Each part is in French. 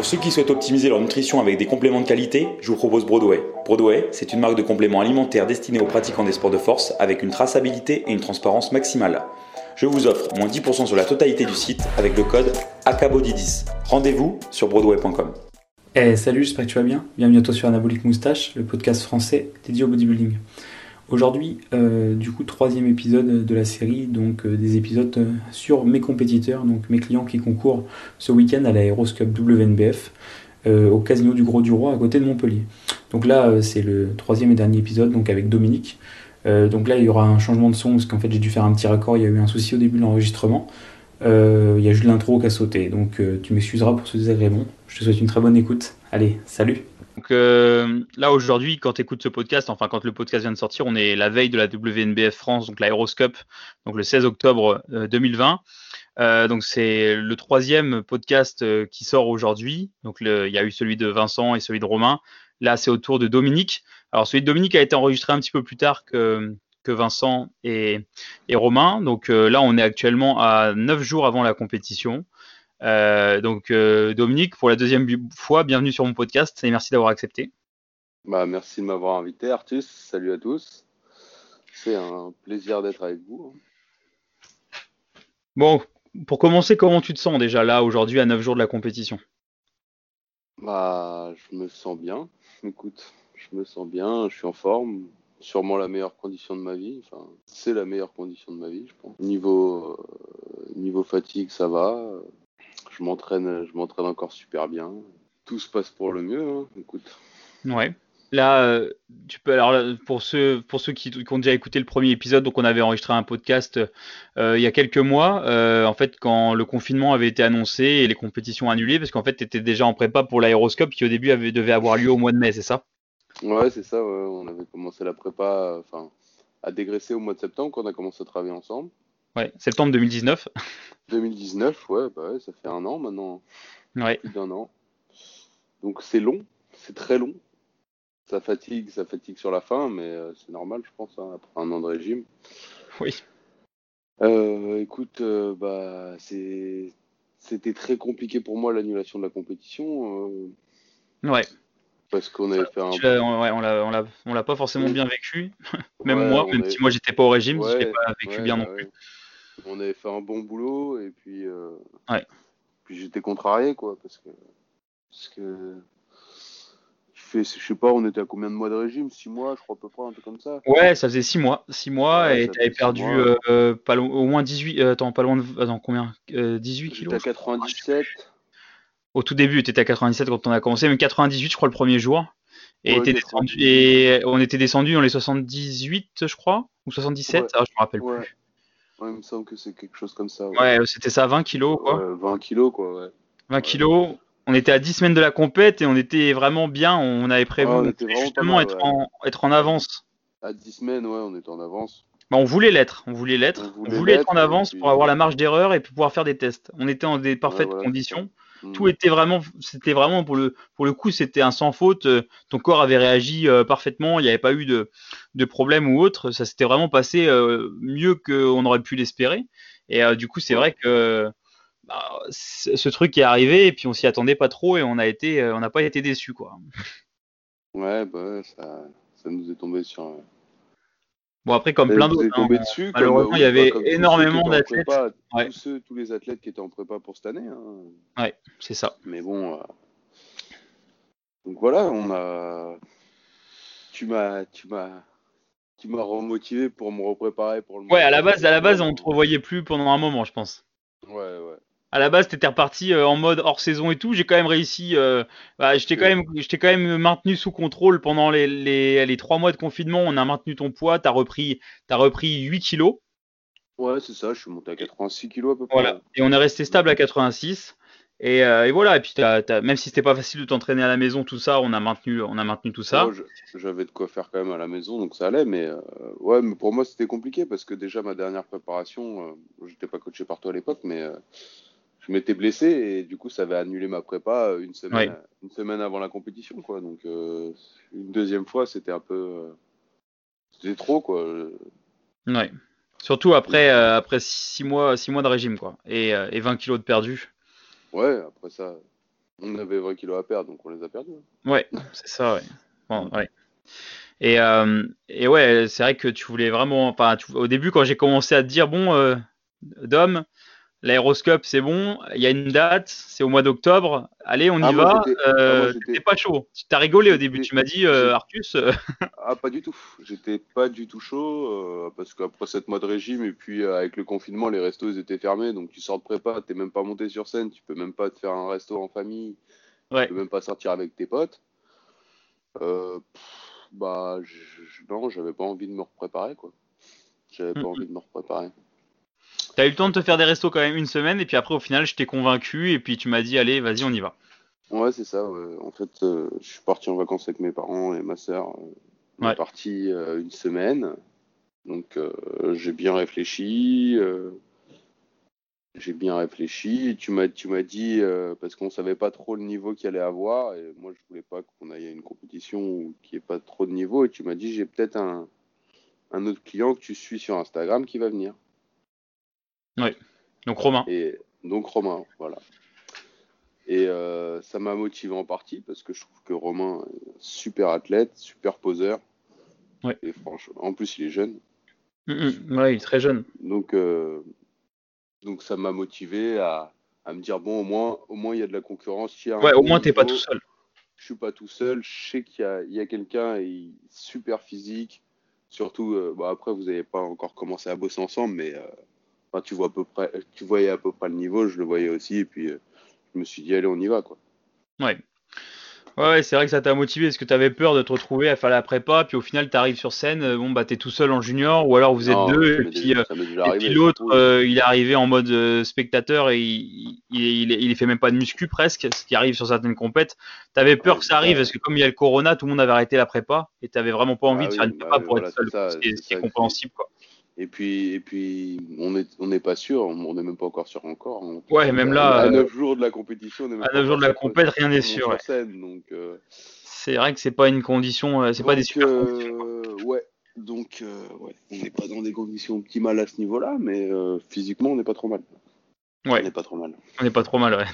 Pour ceux qui souhaitent optimiser leur nutrition avec des compléments de qualité, je vous propose Broadway. Broadway, c'est une marque de compléments alimentaires destinée aux pratiquants des sports de force avec une traçabilité et une transparence maximale. Je vous offre moins 10% sur la totalité du site avec le code ACABODY10. Rendez-vous sur broadway.com. Hey, salut, j'espère que tu vas bien. Bienvenue à toi sur Anabolic Moustache, le podcast français dédié au bodybuilding. Aujourd'hui, euh, du coup, troisième épisode de la série, donc euh, des épisodes euh, sur mes compétiteurs, donc mes clients qui concourent ce week-end à l'Aeroscup WNBF au Casino du Gros du Roi à côté de Montpellier. Donc là, c'est le troisième et dernier épisode, donc avec Dominique. donc là, il y aura un changement de son parce qu'en fait, j'ai dû faire un petit raccord. Il y a eu un souci au début de l'enregistrement. il y a juste l'intro qui a sauté, donc tu m'excuseras pour ce désagrément. Je te souhaite une très bonne écoute. Allez, salut. Donc euh, là aujourd'hui, quand tu écoutes ce podcast, enfin quand le podcast vient de sortir, on est la veille de la WNBF France, donc l'Aeroscup, donc le 16 octobre 2020. Euh, euh, donc c'est le troisième podcast qui sort aujourd'hui. Donc il y a eu celui de Vincent et celui de Romain. Là c'est au tour de Dominique. Alors celui de Dominique a été enregistré un petit peu plus tard que, Vincent et, et Romain. Donc là on est actuellement à 9 jours avant la compétition. Euh, donc euh, Dominique, pour la deuxième fois, bienvenue sur mon podcast et merci d'avoir accepté. Bah, merci de m'avoir invité, Artus. Salut à tous. C'est un plaisir d'être avec vous. Hein. Bon, pour commencer, comment tu te sens déjà là aujourd'hui à 9 jours de la compétition? Bah, je me sens bien. Écoute, je me sens bien, je suis en forme. Sûrement la meilleure condition de ma vie. Enfin, c'est la meilleure condition de ma vie, je pense. Niveau, euh, niveau fatigue, ça va je m'entraîne, je m'entraîne encore super bien. Tout se passe pour le mieux, hein. écoute. Ouais. Là, euh, tu peux alors pour ceux pour ceux qui, ont déjà écouté le premier épisode, donc on avait enregistré un podcast euh, il y a quelques mois, euh, en fait quand le confinement avait été annoncé et les compétitions annulées, parce qu'en fait tu étais déjà en prépa pour l'aéroscope qui au début avait, devait avoir lieu au mois de mai, c'est ça? Ouais, c'est ça. On avait commencé la prépa, enfin à dégraisser au mois de septembre quand on a commencé à travailler ensemble. Ouais, septembre 2019. 2019, ouais, bah ouais, ça fait un an maintenant. Ouais. Plus d'un an. Donc c'est long, c'est très long. Ça fatigue, ça fatigue sur la fin, mais euh, c'est normal, je pense, hein, après un an de régime. Oui. Euh, écoute, euh, bah c'était très compliqué pour moi l'annulation de la compétition. Ouais. Parce qu'on avait fait un. Ouais, on l'a, on l'a, pas forcément bien vécu. même moi, même si moi j'étais pas au régime, je l'ai pas vécu bien non plus on avait fait un bon boulot et puis, euh, puis j'étais contrarié quoi parce que parce que je sais pas, on était à combien de mois de régime? 6 mois, je crois à peu près, un peu comme ça. Ouais, ça faisait 6 mois. 6 mois et tu avais perdu euh, pas au moins 18. Euh, attends, pas loin de. Attends, combien 18 kilos à 97. Au tout début, tu étais à 97 quand on a commencé, mais 98, je crois, le premier jour. Et, descendu, et on était descendu dans les 78, je crois, ou 77, alors je me rappelle plus. Ouais, il me semble que c'est quelque chose comme ça. Ouais, c'était ça, 20 kilos, quoi. 20 kilos, quoi, ouais. 20 kilos. On était à 10 semaines de la compète et on était vraiment bien. On avait prévu justement être, en, être en avance. À 10 semaines, ouais, on était en avance. Bah, on voulait l'être, on voulait l'être, on voulait, être en avance pour avoir la marge d'erreur et pouvoir faire des tests. On était en des parfaites conditions. Mm. Tout était vraiment, c'était vraiment pour le, pour le coup, c'était un sans faute. Euh, ton corps avait réagi euh, parfaitement. Il n'y avait pas eu de, de problème ou autre. Ça s'était vraiment passé euh, mieux qu'on aurait pu l'espérer. Et du coup, c'est vrai que bah, ce truc est arrivé et puis on s'y attendait pas trop et on a été, on n'a pas été déçus quoi. Ouais, bah ça, ça nous est tombé sur Bon, après, comme plein d'autres. Hein, dessus, malheureusement, il y avait énormément d'athlètes. Tous, les athlètes qui étaient en prépa pour cette année. Hein. Ouais, c'est ça. Mais bon. Euh, donc voilà, on a. Tu m'as. Tu m'as. Tu m'as remotivé pour me repréparer pour le Ouais, à la base, à la base, on te revoyait plus pendant un moment, je pense. Ouais, ouais à la base, t'étais reparti euh, en mode hors saison et tout. J'ai quand même réussi. Euh, bah, je t'ai quand même, je quand même maintenu sous contrôle pendant les, les, les trois mois de confinement. On a maintenu ton poids. T'as repris, as repris 8 kilos. Ouais, c'est ça. Je suis monté à 86 kilos à peu près. Voilà. Et on est resté stable à 86. Et, euh, et voilà. Et puis, même si c'était pas facile de t'entraîner à la maison, tout ça, on a maintenu, on a maintenu tout ça. J'avais de quoi faire quand même à la maison, donc ça allait. Mais euh, ouais, mais pour moi, c'était compliqué parce que déjà ma dernière préparation, j'étais pas coaché par toi à l'époque, mais je m'étais blessé et du coup ça avait annulé ma prépa une semaine, une semaine avant la compétition quoi. Donc euh, une deuxième fois c'était un peu euh, c'était trop quoi. Ouais. Surtout après euh, après six mois six mois de régime quoi et, et 20 kilos de perdu. Ouais après ça On avait 20 kilos à perdre, donc on les a perdus. Ouais, c'est ça, ouais. Bon, ouais. Et, euh, et ouais, c'est vrai que tu voulais vraiment. Enfin, tu- au début, quand j'ai commencé à te dire, bon, euh, Dom, l'aéroscope, c'est bon, il y a une date, c'est au mois d'octobre, allez, on y Ah, va. Euh, ah, T'étais pas chaud. Tu t'as rigolé au début. Tu m'as dit, euh, Arcus, euh, Ah, pas du tout. J'étais pas du tout chaud euh, parce qu'après 7 mois de régime et puis euh, avec le confinement, les restos ils étaient fermés. Donc tu sors de prépa, t'es même pas monté sur scène, tu peux même pas te faire un resto en famille, ouais. tu peux même pas sortir avec tes potes. Euh, pff, bah, non, j'avais pas envie de me repréparer quoi. J'avais pas Mhm. envie de me repréparer. T'as eu le temps de te faire des restos quand même une semaine, et puis après, au final, je t'ai convaincu, et puis tu m'as dit, allez, vas-y, on y va. Ouais, c'est ça. ouais. En fait, euh, je suis parti en vacances avec mes parents et ma sœur. euh, On Ouais. est parti euh, une semaine. Donc, euh, j'ai bien réfléchi. j'ai bien réfléchi. Tu m'as, tu m'as dit, parce qu'on savait pas trop le niveau qu'il allait avoir, et moi, je voulais pas qu'on aille à une compétition où- qui ait pas trop de niveau. Et tu m'as dit, j'ai peut-être un, un autre client que tu suis sur Instagram qui va venir. Donc, Romain. Et donc Romain, voilà. Et euh, ça m'a motivé en partie parce que je trouve que Romain est super athlète, super poseur. Ouais. Et franchement, en plus il est jeune. Mm, mm. Ouais, il est très jeune. Donc, euh, donc ça m'a motivé à, à me dire bon au moins au moins il y a de la concurrence. il y a un Ouais, au moins, t'es pas tout seul. Je suis pas tout seul. Je sais qu'il y a, a quelqu'un super physique. Surtout, euh, après vous n'avez pas encore commencé à bosser ensemble, mais enfin, tu vois à peu près, tu voyais à peu près le niveau. Je le voyais aussi et puis euh, je me suis dit allez on y va quoi. Ouais. Ouais, c'est vrai que ça t'a motivé parce que t'avais peur de te retrouver à faire la prépa, puis au final t'arrives sur scène, euh, bon bah t'es tout seul en junior, ou alors vous êtes Non, deux, et puis, euh, puis l'autre, euh, il est arrivé en mode euh, spectateur et il, il, il, il fait même pas de muscu presque, ce qui arrive sur certaines compètes. T'avais peur Ouais, que ça arrive parce que comme il y a le corona, tout le monde avait arrêté la prépa et t'avais vraiment pas envie Ah de oui, faire une bah prépa pour voilà, être seul, ça, ce qui est, c'est ce qui est ça, compréhensible quoi. Et puis, et puis on est, on n'est pas sûr, on n'est même pas encore sûr encore. On- Ouais, même là, à euh, 9 jours de la compétition, on est même à pas 9 jours de la que- rien n'est sûr, monte ouais. sur scène, donc. euh, C'est vrai que c'est pas une condition, euh, c'est pas des super euh, conditions. ouais, donc euh, ouais, on n'est pas dans des conditions optimales à ce niveau-là, mais euh, physiquement, on n'est pas trop mal. On Ouais, n'est pas trop mal. on est pas trop mal, ouais.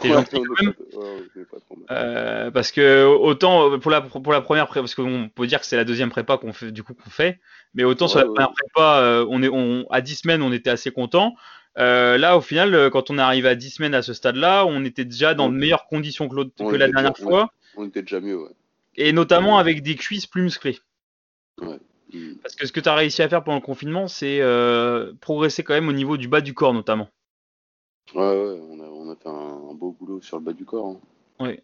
T'es Ouais, gentil quand même. ouais. Euh, parce que autant pour la pour la première prépa, parce qu'on peut dire que c'est la deuxième prépa qu'on fait du coup qu'on fait, mais autant sur la ouais. première prépa, euh, on est on, à 10 semaines on était assez content. Euh, là au final, quand on est arrivé à 10 semaines à ce stade-là, on était déjà dans de meilleures conditions que, l'autre- on que la dernière déjà- fois, On était déjà mieux, ouais. et notamment avec des cuisses plus musclées. Mm. Parce que ce que tu as réussi à faire pendant le confinement, c'est euh, progresser quand même au niveau du bas du corps notamment. Ouais, ouais, on a, on a fait un, un beau boulot sur le bas du corps. hein. Ouais.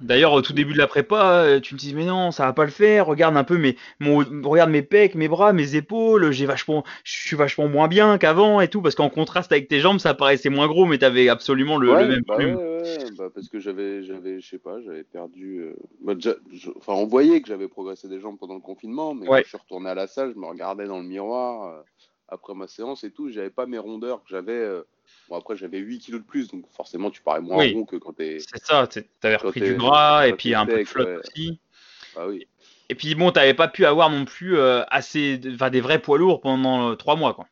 D'ailleurs, au tout début de la prépa, euh, tu me dis mais non, ça va pas le faire. Regarde un peu mes, mon, regarde mes pecs, mes bras, mes épaules. J'ai vachement, je suis vachement moins bien qu'avant et tout parce qu'en contraste avec tes jambes, ça paraissait moins gros, mais t'avais absolument le, ouais, le même bah ouais, ouais, bah parce que j'avais, j'avais, je sais pas, j'avais perdu. euh, bah déjà, je- enfin, on voyait que j'avais progressé des jambes pendant le confinement, mais quand je suis retourné à la salle, je me regardais dans le miroir euh, après ma séance et tout, j'avais pas mes rondeurs que j'avais. euh, Bon, après, j'avais 8 kilos de plus, donc forcément, tu parais moins Oui. rond que quand t'es. C'est ça. T'avais repris du gras et puis un peu de flotte ouais. aussi. Ah oui. Et puis bon, t'avais pas pu avoir non plus euh, assez, enfin des vrais poids lourds pendant euh, trois mois quoi.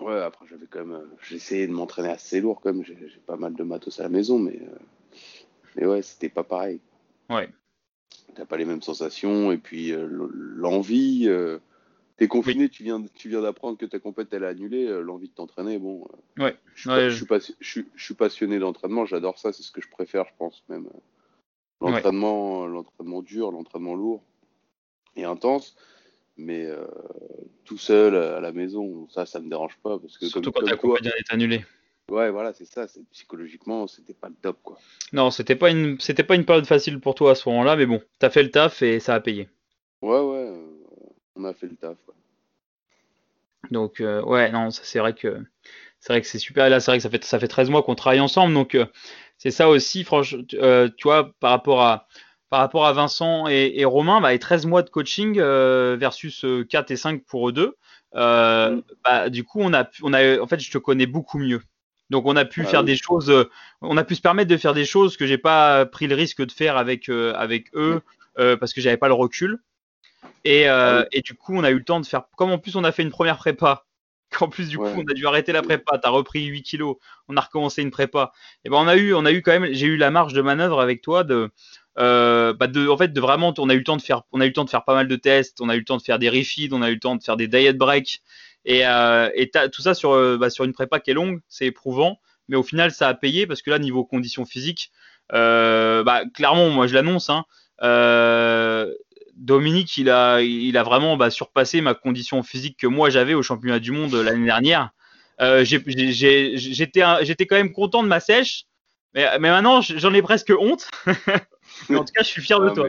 Ouais, après, j'avais quand même. euh, J'ai essayé de m'entraîner assez lourd, quand même. J'ai pas mal de matos à la maison, mais. euh, Mais ouais, c'était pas pareil. Ouais. T'as pas les mêmes sensations, et puis euh, l'envie. euh, T'es confiné, tu viens, tu viens d'apprendre que ta compète elle est annulée, euh, l'envie de t'entraîner, bon. euh, Ouais. Je suis, Ouais, pas- je je- suis pas- je suis- je suis passionné d'entraînement, j'adore ça, c'est ce que je préfère, je pense même. L'entraînement, l'entraînement dur, l'entraînement lourd et intense, mais euh, tout seul à la maison, ça, ça me dérange pas parce que Surtout comme, quand ta compétition est annulée. ouais, voilà, c'est ça, c'est psychologiquement, c'était pas le top, quoi. Non, c'était pas une, c'était pas une période facile pour toi à ce moment-là, mais bon, t'as fait le taf et ça a payé. Ouais, ouais, euh, on a fait le taf. quoi. Donc euh, ouais, non, ça, c'est vrai que c'est vrai que c'est super. Là, c'est vrai que ça fait ça fait 13 mois qu'on travaille ensemble, donc euh, c'est ça aussi, franchement, tu, euh, tu vois, par rapport à par rapport à Vincent et, et Romain, bah, et 13 mois de coaching versus euh, 4 et 5 pour eux deux, Mm. bah, du coup, on a, pu- on a, en fait, je te connais beaucoup mieux. Donc, on a pu Ah faire oui. des choses, on a pu se permettre de faire des choses que j'ai pas pris le risque de faire avec avec eux euh, parce que j'avais pas le recul. Et, euh, Ah du coup, on a eu le temps de faire. Comme en plus, on a fait une première prépa qu'en plus du coup on a dû arrêter la prépa, t'as repris 8 kilos, on a recommencé une prépa. Et ben on a eu, on a eu quand même, j'ai eu la marge de manœuvre avec toi de, euh, bah de, en fait de vraiment, on a eu le temps de faire, on a eu le temps de faire pas mal de tests, on a eu le temps de faire des refeeds, on a eu le temps de faire des diet breaks et, euh, et tout ça sur, euh, bah, sur une prépa qui est longue, c'est éprouvant, mais au final ça a payé parce que là niveau conditions physiques, euh, bah clairement moi je l'annonce, hein, euh, Dominique, il a, il a vraiment bah, surpassé ma condition physique que moi j'avais au championnat du monde l'année dernière. Euh, J'étais quand même content de ma sèche, mais, mais maintenant j'en ai presque honte. en tout cas, je suis fier de toi.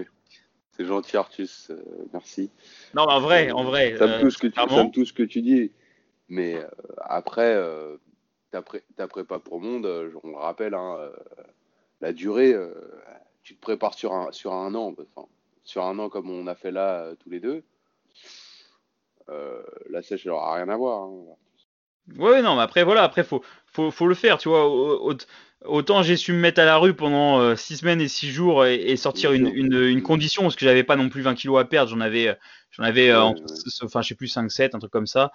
C'est gentil, Artus. Euh, merci. Non, en vrai, en vrai. Ça me, touche que tu, tout ce que tu dis. Mais euh, après, euh, ta, prépa pour monde, on le rappelle, hein, la durée, tu te prépares sur un, sur un an. Enfin, sur un an comme on a fait là euh, tous les deux, euh, la sèche, elle aura rien à voir. Hein. Ouais, non, mais après, voilà, après, faut, faut, faut le faire, tu vois. Autant j'ai su me mettre à la rue pendant 6 euh, semaines et 6 jours et, sortir une, une, condition, parce que j'avais pas non plus 20 kilos à perdre, j'en avais, j'en avais, enfin, je sais plus, 5, 7, un truc comme ça.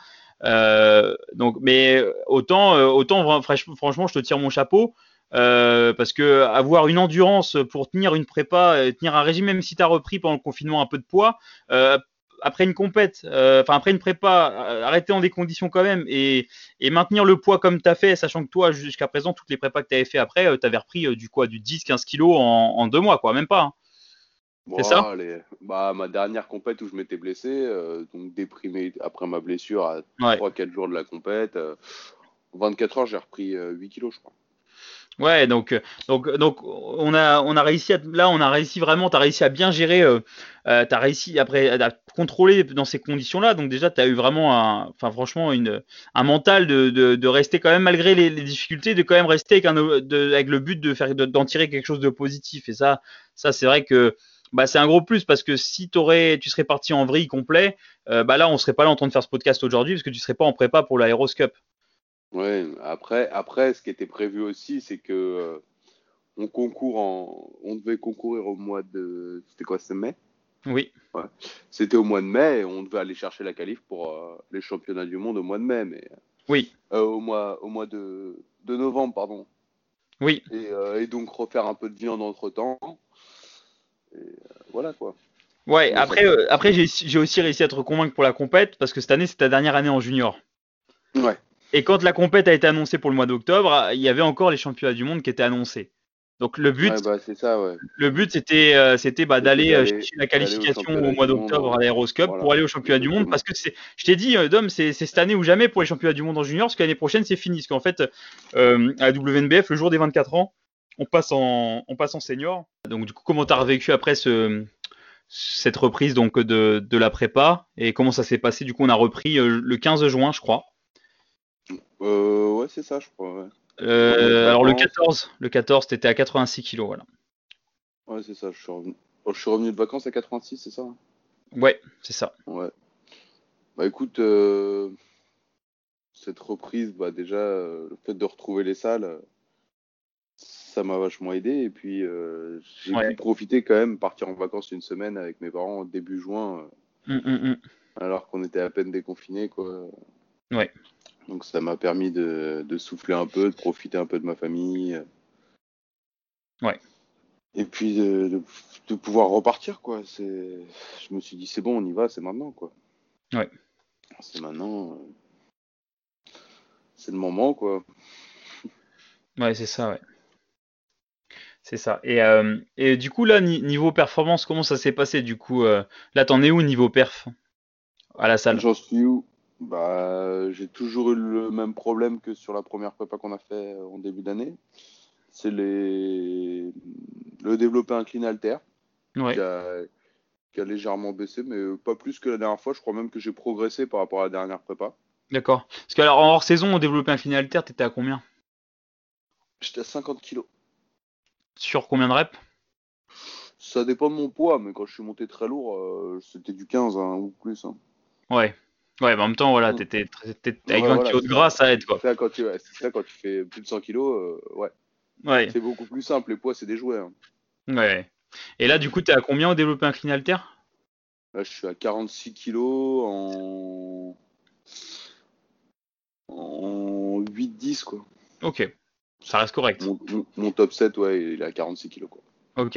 donc, mais autant, autant, franchement, je te tire mon chapeau. Euh, parce que avoir une endurance pour tenir une prépa, tenir un régime, même si tu as repris pendant le confinement un peu de poids, euh, après une compète, euh, enfin après une prépa, arrêter dans des conditions quand même et, et maintenir le poids comme tu as fait, sachant que toi, jusqu'à présent, toutes les prépas que tu avais fait après, tu avais repris du quoi, du 10-15 kilos en, en, deux mois, quoi, même pas. Hein. C'est ça? Bah, Ma dernière compète où je m'étais blessé, donc déprimé après ma blessure à 3-4 jours de la compète, 24 heures, j'ai repris 8 kilos, je crois. Ouais, donc donc donc on a on a réussi à, là on a réussi vraiment, tu as réussi à bien gérer, euh, euh tu réussi après à contrôler dans ces conditions-là. Donc déjà tu as eu vraiment un enfin franchement une un mental de, de, rester quand même malgré les, difficultés de quand même rester avec le but de faire d'en tirer quelque chose de positif et ça ça c'est vrai que bah, c'est un gros plus parce que si aurais, tu serais parti en vrille complet, euh, bah là on serait pas là en train de faire ce podcast aujourd'hui parce que tu serais pas en prépa pour l'Aéroscope. Ouais, après, après, ce qui était prévu aussi, c'est que euh, on concourt en, on devait concourir au mois de, c'était quoi, c'est mai? Oui. Ouais. C'était au mois de mai et on devait aller chercher la qualif pour euh, les championnats du monde au mois de mai, mais oui. Euh, au mois, au mois de, de novembre, pardon. Oui. Et, et, donc refaire un peu de viande entre temps. Et voilà quoi. Ouais. après, après j'ai aussi réussi à te convaincre pour la compète parce que cette année c'est ta dernière année en junior. Ouais. Et quand la compète a été annoncée pour le mois d'octobre, il y avait encore les championnats du monde qui étaient annoncés. Donc le but, bah, ça, ouais. le but c'était euh, c'était bah, d'aller euh, chercher la qualification au, mois d'octobre à l'Aéroscope pour aller au championnat du monde parce que c'est, je t'ai dit, euh, Dom, c'est cette année ou jamais pour les championnats du monde en junior parce que l'année prochaine c'est fini parce qu'en fait euh, à la WNBF le jour des 24 ans on passe en on passe en senior. Donc du coup comment t'as revécu après ce cette reprise donc de, de la prépa et comment ça s'est passé? Du coup on a repris le 15 juin je crois. Euh, ouais, c'est ça, je crois. Euh, alors le 14, le 14, t'étais à 86 kg, voilà. Ouais, c'est ça. Je suis, revenu... Oh, je suis revenu de vacances à 86, c'est ça Ouais, c'est ça. Ouais. Bah écoute, euh, cette reprise, bah déjà, le fait de retrouver les salles, ça m'a vachement aidé. Et puis, j'ai pu profiter quand même, partir en vacances une semaine avec mes parents début juin, hum, hum, hum. alors qu'on était à peine déconfinés, quoi. Ouais. Donc ça m'a permis de, souffler un peu, de profiter un peu de ma famille. Ouais. Et puis de, pouvoir repartir, quoi. Je me suis dit c'est bon, on y va, c'est maintenant, quoi. Ouais. C'est maintenant. Euh, c'est le moment, quoi. Ouais, c'est ça, ouais. C'est ça. Et, euh, et, du coup, là, niveau performance, comment ça s'est passé Du coup, euh, là, t'en es où niveau perf à la salle? J'en suis où? Bah, j'ai toujours eu le même problème que sur la première prépa qu'on a fait euh, en début d'année. C'est les... le développé incliné alter ouais. qui, a... qui, a, légèrement baissé, mais pas plus que la dernière fois. Je crois même que j'ai progressé par rapport à la dernière prépa. D'accord. Parce que alors en hors saison, au développé incliné alter, t'étais à combien? J'étais à 50 kg. Sur combien de reps? Ça dépend de mon poids, mais quand je suis monté très lourd, euh, c'était du 15 hein, ou plus. Hein. Ouais. Ouais, mais en même temps, voilà, mm. t'étais, avec 20 kg de gras, ça aide quoi. C'est ça, quand tu, ça quand tu fais plus de 100 kg, euh, ouais. Ouais. C'est beaucoup plus simple, les poids, c'est des jouets. Hein. Ouais. Et là, du coup, t'es à combien au développé incliné alter Là, je suis à 46 kg en. En 8-10, quoi. Ok, ça reste correct. Mon, mon- mon top 7, ouais, il est à 46 kilos, quoi. Ok.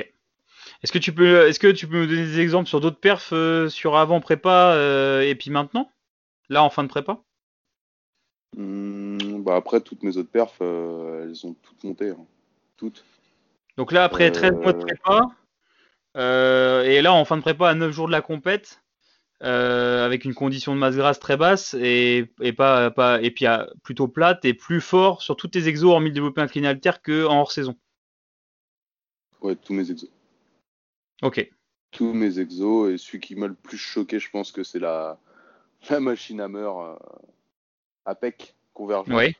Est-ce que tu peux, est-ce que tu peux me donner des exemples sur d'autres perfs euh, sur avant prépa euh, et puis maintenant? Là en fin de prépa? Hmm, bah après, toutes mes autres perfs, euh, elles ont toutes monté. hein. Toutes. Donc là, après Euh, 13 mois de prépa, euh, et là en fin de prépa à 9 jours de la compète, euh, avec une condition de masse grasse très basse et, et pas, pas et puis à- plutôt plate et plus fort sur tous tes exos en mille développé incliné alter que en hors saison. Ouais, tous mes exos. Ok. Tous mes exos. Et celui qui m'a le plus choqué, je pense que c'est la, la machine Hammer euh, APEC convergente. Ouais.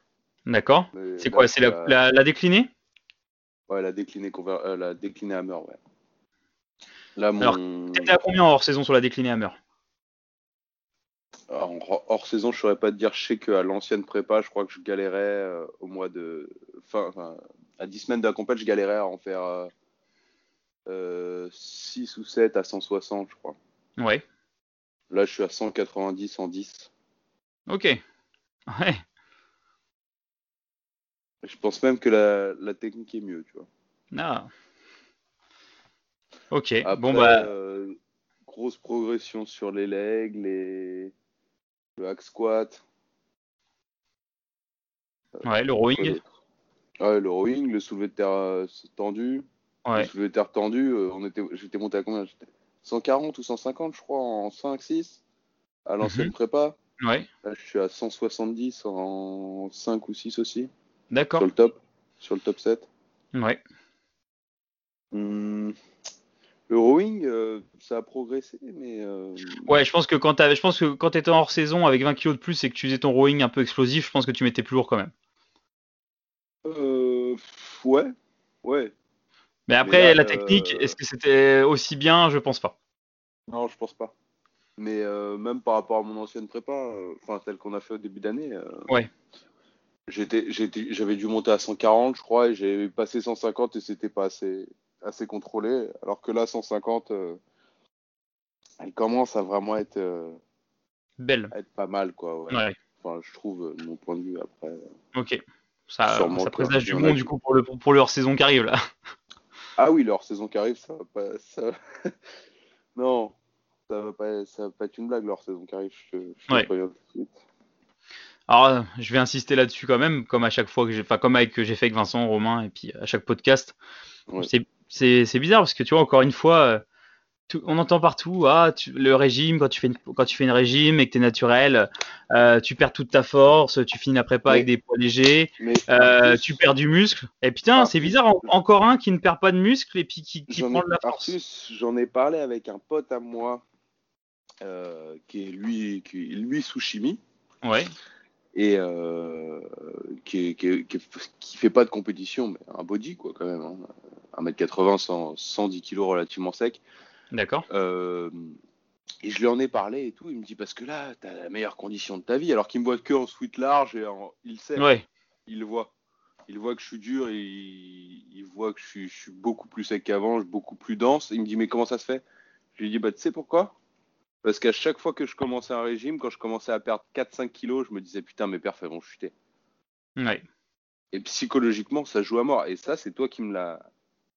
D'accord. C'est quoi C'est la, la, la déclinée? Ouais, la déclinée, conver- euh, la déclinée Hammer, ouais. Là, mon... Alors, T'étais à combien en hors saison sur la déclinée Hammer Ah, en hors- saison, je saurais pas te dire. Je sais qu'à l'ancienne prépa, je crois que je galérais euh, au mois de. Fin, enfin, à 10 semaines de la compète, je galérais à en faire euh, euh, 6 ou 7 à 160, je crois. Ouais. Là, je suis à 190 en 10. Ok. Ouais. Je pense même que la, la technique est mieux, tu vois. Ah. Ok. Après, bon bah. euh, grosse progression sur les legs, les... le hack squat. Ouais, le rowing. Ouais, le rowing, le soulevé de terre euh, tendu. Ouais. Le soulevé de terre tendu, euh, on était, j'étais monté à combien? J'étais 140 ou 150, je crois, en 5-6 à l'ancienne Mhm. prépa. Ouais. Là, je suis à 170 en 5 ou 6 aussi, D'accord. sur le top, sur le top 7. Ouais. Hmm, Le rowing, euh, ça a progressé, mais euh, Ouais, je pense que quand t'avais, je pense que quand t'étais en hors saison avec 20 kilos de plus et que tu faisais ton rowing un peu explosif, je pense que tu mettais plus lourd quand même. euh, ouais, ouais. Mais après, là, la technique, est-ce que c'était aussi bien? Je pense pas. Non, je pense pas. Mais euh, même par rapport à mon ancienne prépa, euh, enfin celle qu'on a fait au début d'année, euh, Ouais. j'avais dû monter à 140, je crois, et j'ai passé 150 et c'était pas assez, assez contrôlé. Alors que là, 150, euh, elle commence à vraiment être, euh, Belle. à être pas mal, quoi. ouais. Ouais. Enfin, je trouve, de mon point de vue après. Ok. Ça, présage du bon du coup pour le pour le hors saison qui arrive là. Ah oui, leur saison qui arrive, ça va pas, ça... non, ça va pas, ça va pas être une blague leur saison qui arrive. Je, je Ouais. préviens tout de suite. Alors, euh, je vais insister là-dessus quand même, comme à chaque fois que j'ai, enfin comme avec que j'ai fait avec Vincent, Romain et puis à chaque podcast. Ouais. C'est c'est c'est bizarre parce que tu vois encore une fois, euh, tout- on entend partout ah tu- le régime quand tu fais une, quand tu fais une régime et que t'es naturel, euh, tu perds toute ta force, tu finis la prépa avec des poids légers. Mais Euh, tu perds du muscle. Et putain, c'est bizarre, en- encore un qui ne perd pas de muscle et puis qui, qui j'en ai, prend de la force. J'en ai parlé avec un pote à moi euh, qui est lui, qui lui sous chimie Ouais, et euh, qui, qui fait pas de compétition, mais un body quoi quand même. Hein. 1m80, 100, 110 kg relativement sec. D'accord. Euh, et je lui en ai parlé et tout. Il me dit parce que là, t'as la meilleure condition de ta vie. Alors qu'il me voit que en sweat large et en, il sait, Ouais, il le voit. Il voit que je suis dur et il, il voit que je suis, je suis beaucoup plus sec qu'avant, je suis beaucoup plus dense. Il me dit mais comment ça se fait? Je lui dis bah tu sais pourquoi? Parce qu'à chaque fois que je commençais un régime, quand je commençais à perdre 4-5 kilos, je me disais putain mes perfs elles vont chuter. ouais, Et psychologiquement ça joue à mort. Et ça c'est toi qui me l'a.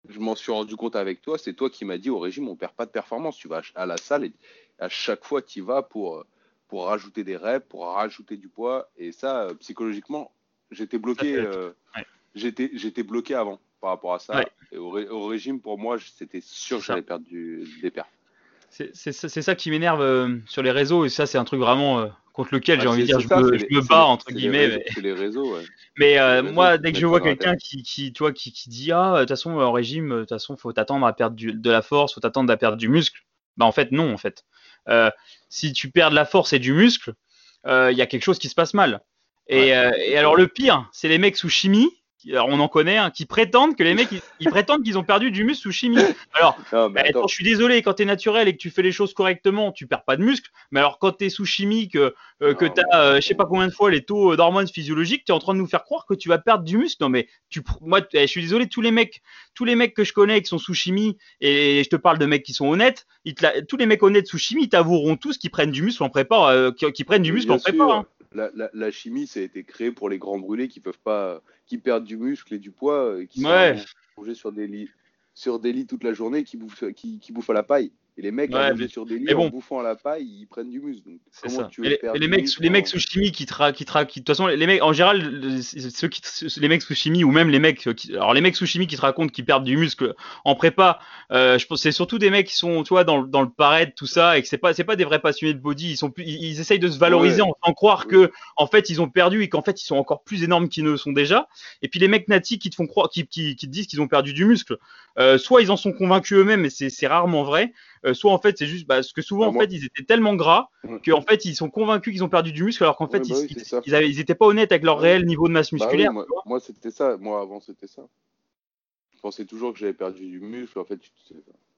Je m'en suis rendu compte avec toi. C'est toi qui m'as dit au régime on perd pas de performance. Tu vas à la salle et à chaque fois tu y vas pour pour rajouter des reps, pour rajouter du poids. Et ça psychologiquement j'étais bloqué. Euh, ouais. J'étais j'étais bloqué avant par rapport à ça. Ouais. Et au, ré- au régime pour moi c'était sûr que j'allais perdre du, des ça c'est ça qui m'énerve euh, sur les réseaux et ça c'est un truc vraiment euh, contre lequel j'ai Ah, envie de dire c'est je ça, me, je les- me bats les- entre les guillemets. réseaux- mais- les réseaux, ouais. Mais euh, Les réseaux moi, dès que je ça vois quelqu'un qui, qui, tu vois, qui, qui dit ah, de toute façon, en régime, de toute façon, faut t'attendre à perdre du- de la force, faut t'attendre à perdre du muscle. Bah en fait, non, en fait. Euh, si tu perds de la force et du muscle, euh, il y a quelque chose qui se passe mal. Et, Ouais, euh, et alors le pire, c'est les mecs sous chimie. Alors, on en connaît, hein, qui prétendent que les mecs, ils, ils prétendent qu'ils ont perdu du muscle sous chimie. Alors, Non, mais bah, attends, attends, je suis désolé, quand t'es naturel et que tu fais les choses correctement, tu perds pas de muscle. Mais alors, quand t'es sous chimie, que, euh, que Non, t'as, euh, je sais pas combien de fois les taux d'hormones physiologiques, t'es en train de nous faire croire que tu vas perdre du muscle. Non, mais tu, moi, eh, je suis désolé, tous les mecs, tous les mecs que je connais qui sont sous chimie, et je te parle de mecs qui sont honnêtes, ils te la- tous les mecs honnêtes sous chimie, t'avoueront tous qu'ils prennent du muscle en prépa, euh, qui, qui prennent du muscle bien en prépa. hein. La, la, la, chimie, ça a été créé pour les grands brûlés qui peuvent pas, qui perdent du muscle et du poids, et qui ouais. sont sur des lits, sur des lits toute la journée, qui bouffent, qui, qui bouffent à la paille. Et les mecs, Ouais, mais- sur des lits, bon. en bouffant à la paille, ils prennent du muscle. Donc, ça. tu veux Et les, mecs, les mecs sous chimie qui tra, qui de toute façon les mecs en général ceux qui les mecs sous chimie ou même les mecs qui, alors les mecs sous chimie qui te racontent qu'ils perdent du muscle en prépa, euh, je pense c'est surtout des mecs qui sont tu vois dans le- dans le paraître tout ça et que c'est pas c'est pas des vrais passionnés de body, ils sont ils, ils essayent de se valoriser Ouais. en faisant croire Oui. que en fait ils ont perdu et qu'en fait ils sont encore plus énormes qu'ils ne le sont déjà. Et puis les mecs natifs qui te font croire qui qui, qui te disent qu'ils ont perdu du muscle, euh, soit ils en sont convaincus eux-mêmes mais c'est rarement vrai, euh, soit en fait c'est juste parce que souvent Ah, en moi- fait ils étaient tellement gras qu'en fait ils sont convaincus qu'ils ont perdu du muscle alors qu'en fait Ouais, bah ils, oui, ils, ils avaient- ils étaient pas honnêtes avec leur Ouais. réel niveau de masse Bah oui, musculaire. moi, c'était ça. Moi, avant, c'était ça. Je pensais toujours que j'avais perdu du muscle. En fait, tu-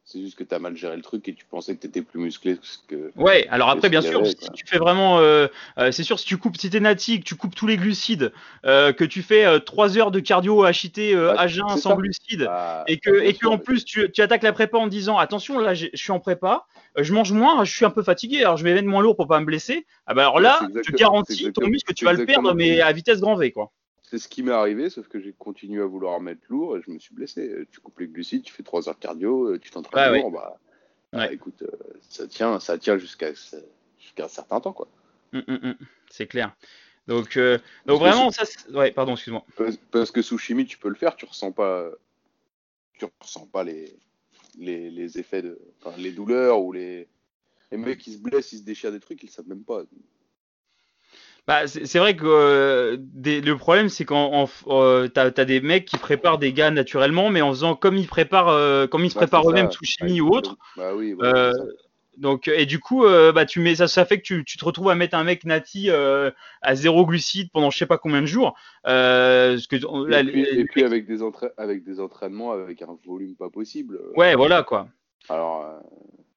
c'est juste que tu as mal géré le truc et tu pensais que tu étais plus musclé que. Ouais, alors après, bien sûr, avait, si tu fais vraiment, euh, euh, c'est sûr, si tu coupes, si t'es natique, tu coupes tous les glucides, euh, que tu fais euh, 3 heures de cardio HIT Bah, à jeun sans ça. glucides, Bah, et que, bien et que sûr, en plus tu, tu attaques la prépa en disant attention, là je suis en prépa, je mange moins, je suis un peu fatigué, alors je vais mettre moins lourd pour pas me blesser. Ah bah alors là, je te garantis, ton muscle, tu vas le perdre, mais à vitesse grand V, quoi. C'est ce qui m'est arrivé, sauf que j'ai continué à vouloir mettre lourd et je me suis blessé. Tu coupes les glucides, tu fais 3 heures cardio, euh, tu t'entraînes lourd, bah, bah, Ouais. écoute, euh, ça tient, ça tient jusqu'à un certain temps, quoi. Hum, hum, hum, c'est clair. Donc, euh, donc que vraiment, ça, c'est- ouais, pardon, excuse-moi. Parce, parce que sous chimie, tu peux le faire, tu ressens pas, tu ressens pas les, les, les effets de, enfin, les douleurs ou les, les mecs qui se blessent, ils se déchirent des trucs, ils savent même pas. Bah, c'est vrai que euh, des- le problème, c'est quand euh, t'as as des mecs qui préparent des gars naturellement, mais en faisant comme ils préparent, euh, comme ils se Ouais, préparent eux-mêmes sous chimie Avec ou autre. Bah oui, ouais, Euh, donc, et du coup, bah, tu mets ça, ça fait que tu, tu te retrouves à mettre un mec nati à zéro glucide pendant je sais pas combien de jours. Parce que là, et, puis, les- et puis avec des, avec des entraînements avec un volume pas possible. ouais, voilà quoi. Alors,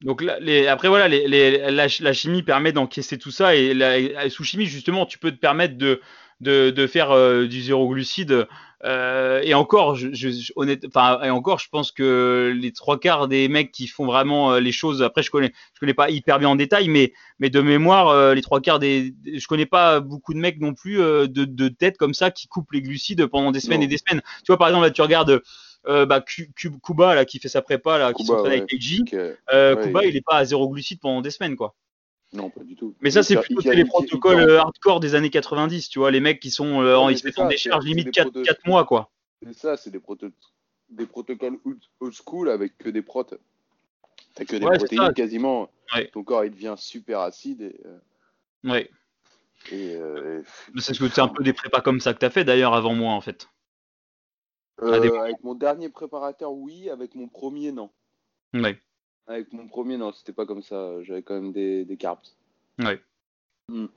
Donc là, les, après voilà, les, les, la, la chimie permet d'encaisser tout ça et la, sous chimie justement, tu peux te permettre de de, de faire euh, du zéro glucide euh, et encore, je, je, honnête, enfin et encore, je pense que les trois quarts des mecs qui font vraiment euh, les choses, après je connais, je connais pas hyper bien en détail, mais mais de mémoire, euh, les trois quarts des, je connais pas beaucoup de mecs non plus euh, de, de tête comme ça qui coupent les glucides pendant des semaines Non. et des semaines. Tu vois par exemple là, tu regardes euh, bah, Ku- Ku- Kuba là qui fait sa prépa là, qui s'entraîne ouais. avec Eiji. Euh, Ouais, Kuba, il- il est pas à zéro glucide pendant des semaines, quoi. non, pas du tout. Mais ça, c'est plutôt les protocoles il euh, hardcore des années 90, tu vois, les mecs qui sont, euh, ils se mettent en décharge limite c'est des 4, protos- mois, quoi. C'est ça, c'est des, proto- des protocoles old school avec que des protes. T'as que des Ouais, protéines quasiment. Ton corps il devient super acide et, Ouais. euh, c'est un peu des prépas comme ça que t'as fait d'ailleurs avant moi, en fait. Euh, avec mon dernier préparateur, oui. Avec mon premier, non. Ouais. Avec mon premier, non, c'était pas comme ça. J'avais quand même des, des carbs. Ouais. Hmm.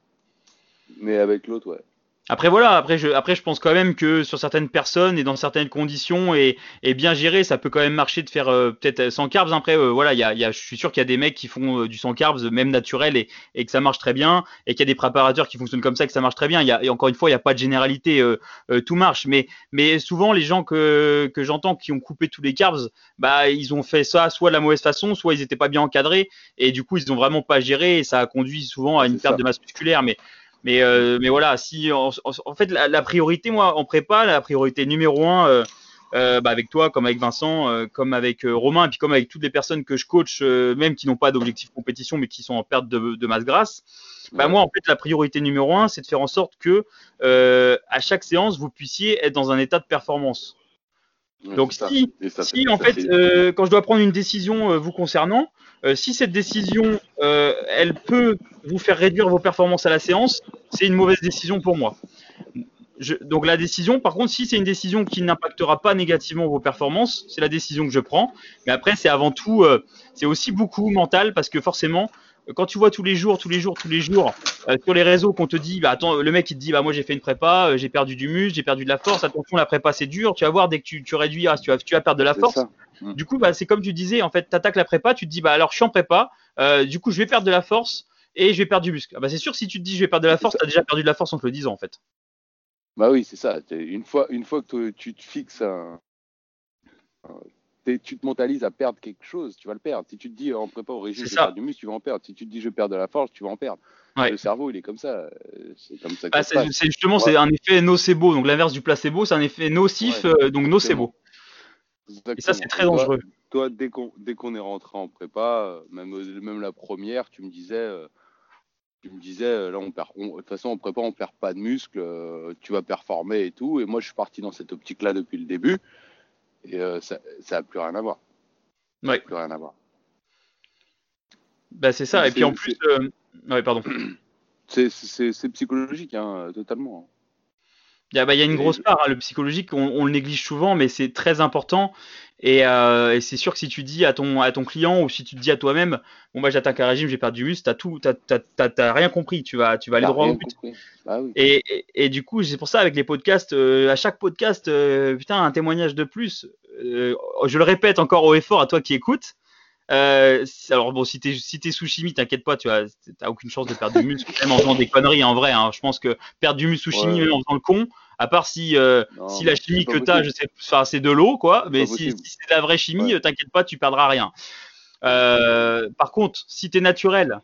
Mais avec l'autre, ouais. Après voilà, après je, après je pense quand même que sur certaines personnes et dans certaines conditions et, et bien géré, ça peut quand même marcher de faire euh, peut-être sans carbs. Après euh, voilà, il y a, y a, je suis sûr qu'il y a des mecs qui font euh, du sans carbs même naturel et, et que ça marche très bien et qu'il y a des préparateurs qui fonctionnent comme ça et que ça marche très bien. Il y a, et encore une fois, il n'y a pas de généralité, euh, euh, tout marche. Mais mais souvent les gens que que j'entends qui ont coupé tous les carbs, bah ils ont fait ça soit de la mauvaise façon, soit ils n'étaient pas bien encadrés et du coup ils ont vraiment pas géré et ça a conduit souvent à une perte de masse musculaire. Mais mais, euh, mais voilà, si en, fait la, la priorité, moi en prépa, la priorité numéro un, euh, euh, bah, avec toi, comme avec Vincent, euh, comme avec euh, Romain, et puis comme avec toutes les personnes que je coach, même qui n'ont pas d'objectif compétition, mais qui sont en perte de, de masse grasse, bah, Ouais. moi en fait la priorité numéro un, c'est de faire en sorte que à chaque séance vous puissiez être dans un état de performance. Ouais, Donc ça. si ça, si en ça, fait, quand je dois prendre une décision vous concernant, euh, si cette décision, euh, elle peut vous faire réduire vos performances à la séance, c'est une mauvaise décision pour moi. Donc la décision, par contre, si c'est une décision qui n'impactera pas négativement vos performances, c'est la décision que je prends. Mais après, c'est avant tout, euh, c'est aussi beaucoup mental parce que forcément, quand tu vois tous les jours, tous les jours, tous les jours euh, sur les réseaux qu'on te dit, bah attends, le mec il te dit, bah moi j'ai fait une prépa, euh, j'ai perdu du muscle, j'ai perdu de la force, attention la prépa c'est dur, tu vas voir dès que tu, tu réduis, ah, tu vas, tu vas perdre de la force. Du coup, bah, c'est comme tu disais, en fait, tu attaques la prépa, tu te dis, bah alors je suis en prépa, euh, du coup je vais perdre de la force et je vais perdre du muscle. Ah, bah, c'est sûr, si tu te dis je vais perdre de la force, tu as déjà perdu de la force en te le disant, en fait. Bah oui, c'est ça. Une fois, une fois que tu te fixes un- tu te mentalises à perdre quelque chose, tu vas le perdre. Si tu te dis en prépa au régime, je perdre du muscle, tu vas en perdre. Si tu te dis je perdre de la force, tu vas en perdre. Ouais. Le cerveau, il est comme ça. euh, C'est comme ça que Bah, c'est justement c'est un effet nocebo, donc l'inverse du placebo, c'est un effet nocif, Ouais, euh, donc nocebo. Exactement. Et ça c'est très dangereux. Toi, dès qu'on est rentré en prépa, euh, même, même la première, tu me disais, euh, tu me disais, là, on perd, de toute façon, en prépa, on perd pas de muscle, euh, tu vas performer et tout. Et moi, je suis parti dans cette optique-là depuis le début, et euh, ça, ça a plus rien à voir. Ça Ouais. plus rien à voir. Bah, c'est ça. Et puis en plus, euh, ouais, pardon. C'est psychologique, hein, totalement. Il y a, bah, il y a une grosse part, hein, le psychologique, on, on le néglige souvent, mais c'est très important. Et, euh, et c'est sûr que si tu dis à ton, à ton client ou si tu te dis à toi-même, bon bah j'attaque un régime, j'ai perdu du muscle, t'as tout, t'as, t'as, t'as- t'as rien compris, tu vas, tu vas aller droit au but. Ah oui. Et, et, et du coup, c'est pour ça avec les podcasts, euh, à chaque podcast, euh, putain, un témoignage de plus. Je le répète encore au effort à toi qui écoutes. Euh, alors bon, si t'es si t'es sous chimie, t'inquiète pas, tu as t'as aucune chance de perdre du muscle, même en faisant des conneries en vrai. Hein. Je pense que perdre du muscle sous chimie, Ouais. même en faisant le con, à part si euh, Non, si la chimie que t'as, je sais, enfin c'est de l'eau quoi, mais si, si c'est de la vraie chimie, Ouais. euh, t'inquiète pas, tu perdras rien. Euh, par contre, si t'es naturel,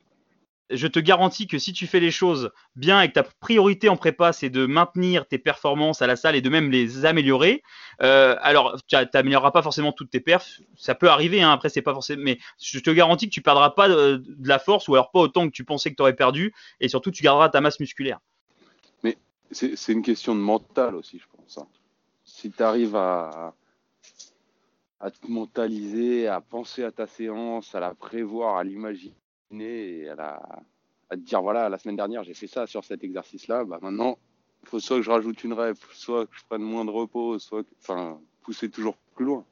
je te garantis que si tu fais les choses bien et que ta priorité en prépa c'est de maintenir tes performances à la salle et de même les améliorer, euh, alors tu n'amélioreras pas forcément toutes tes perfs, ça peut arriver, hein, après c'est pas forcément, mais je te garantis que tu perdras pas de, de la force ou alors pas autant que tu pensais que tu aurais perdu et surtout tu garderas ta masse musculaire. C'est c'est une question de mental aussi, je pense. hein. Si tu arrives à, à te mentaliser, à penser à ta séance, à la prévoir, à l'imaginer, à, te dire voilà, la semaine dernière j'ai fait ça sur cet exercice-là, bah maintenant, il faut soit que je rajoute une rep, soit que je prenne moins de repos, soit enfin, pousser toujours plus loin.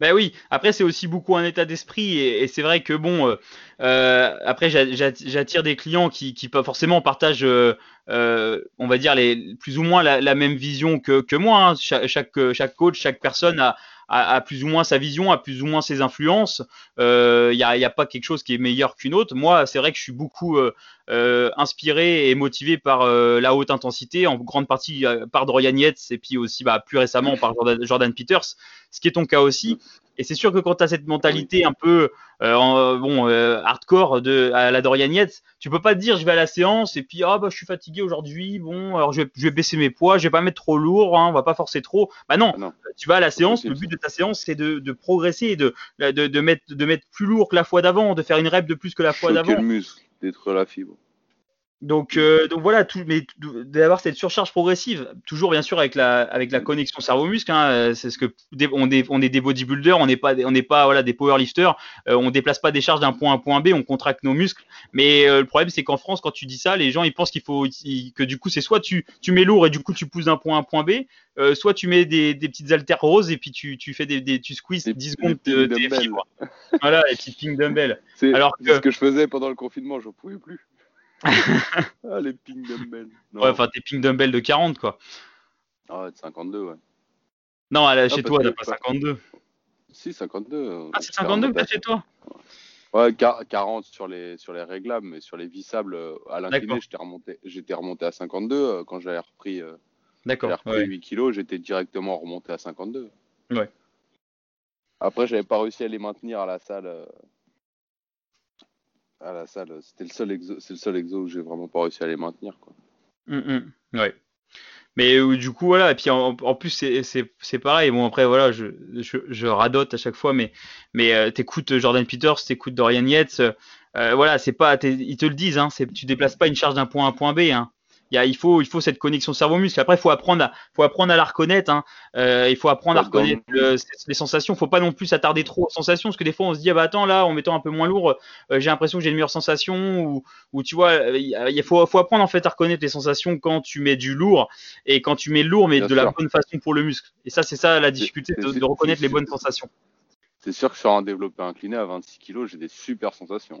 Ben oui, après c'est aussi beaucoup un état d'esprit et, c'est vrai que bon, euh, euh, après j'a- j'a- j'attire des clients qui, qui forcément partagent, euh, on va dire les plus ou moins la, même vision que, que moi. hein. Cha- Chaque, chaque coach, chaque personne a, a, plus ou moins sa vision, a plus ou moins ses influences. Il n'y a, y a pas quelque chose qui est meilleur qu'une autre. Moi, c'est vrai que je suis beaucoup euh, euh, inspiré et motivé par euh, la haute intensité, en grande partie euh, par Dorian Yates et puis aussi bah, plus récemment par Jordan, Jordan Peters, ce qui est ton cas aussi. Et c'est sûr que quand tu as cette mentalité un peu euh, bon euh, hardcore de à la Dorian Yates, tu peux pas te dire je vais à la séance et puis ah bah je suis fatigué aujourd'hui, bon alors je vais, je vais baisser mes poids, je vais pas mettre trop lourd, hein, on va pas forcer trop. Bah non, Ah non. tu vas à la séance, le but de ta séance c'est de, de progresser et de, de, de mettre de mettre plus lourd que la fois d'avant, de faire une rep de plus que la fois d'avant. le muscle, détruire la fibre. Donc, euh, donc voilà, tout, mais d'avoir cette surcharge progressive, toujours bien sûr avec la, avec la connexion cerveau-muscle. Hein, euh, c'est ce que des- on, est, on est des bodybuilders, on n'est pas, des- on n'est pas voilà des powerlifters. Euh, on déplace pas des charges d'un point à un point B, on contracte nos muscles. Mais euh, le problème c'est qu'en France, quand tu dis ça, les gens ils pensent qu'il faut ils- que du coup c'est soit tu, tu mets lourd et du coup tu pousses d'un point à un point B, euh, soit tu mets des, des petites haltères roses et puis tu, tu fais des, des tu squeezes Des- 10 des secondes de, dumbbells. fibres. Voilà, les petits ping dumbbells. C'est Alors c'est que- ce que je faisais pendant le confinement, je pouvais plus. ah, les ping dumbbells. Non. Ouais, enfin tes ping dumbbells de 40 quoi. Ah, de 52, ouais. Non, à la- chez toi t'as pas 52. Si, 52. Ah, c'est 52 que t'as chez toi Ouais, quar- 40 sur les, sur les réglables, mais sur les vissables, euh, à l'incliné, j'étais remonté, à 52. euh, Quand j'avais repris, euh, D'accord. j'avais repris ouais. 8 kilos, j'étais directement remonté à 52. Ouais. Après, j'avais pas réussi à les maintenir à la salle. À la salle, c'était le seul exo, c'est le seul exo où j'ai vraiment pas réussi à les maintenir. Quoi. Mm, mm, ouais. Mais euh, du coup, voilà, et puis en, plus, c'est- pareil. Bon, après, voilà, je, je, je radote à chaque fois, mais, mais euh, t'écoutes Jordan Peters, t'écoutes Dorian Yates, euh, voilà, c'est pas, ils te le disent, hein, tu déplaces pas une charge d'un point à un point B, hein. Il, y a, il, faut, il faut cette connexion cerveau-muscle. Après, il faut apprendre à, faut apprendre à la reconnaître. Hein. Euh, il faut apprendre à reconnaître les sensations. Il faut pas non plus s'attarder trop aux sensations, parce que des fois, on se dit, ah bah attends, là, en mettant un peu moins lourd, euh, j'ai l'impression que j'ai une meilleure sensation, ou, ou tu vois, euh, il faut, faut apprendre en fait à reconnaître les sensations quand tu mets du lourd et quand tu mets lourd, mais Bien de la bonne façon pour le muscle. Et ça, c'est ça la difficulté de, de reconnaître les bonnes sensations. C'est sûr que sur un développé incliné à 26 kilos, j'ai des super sensations.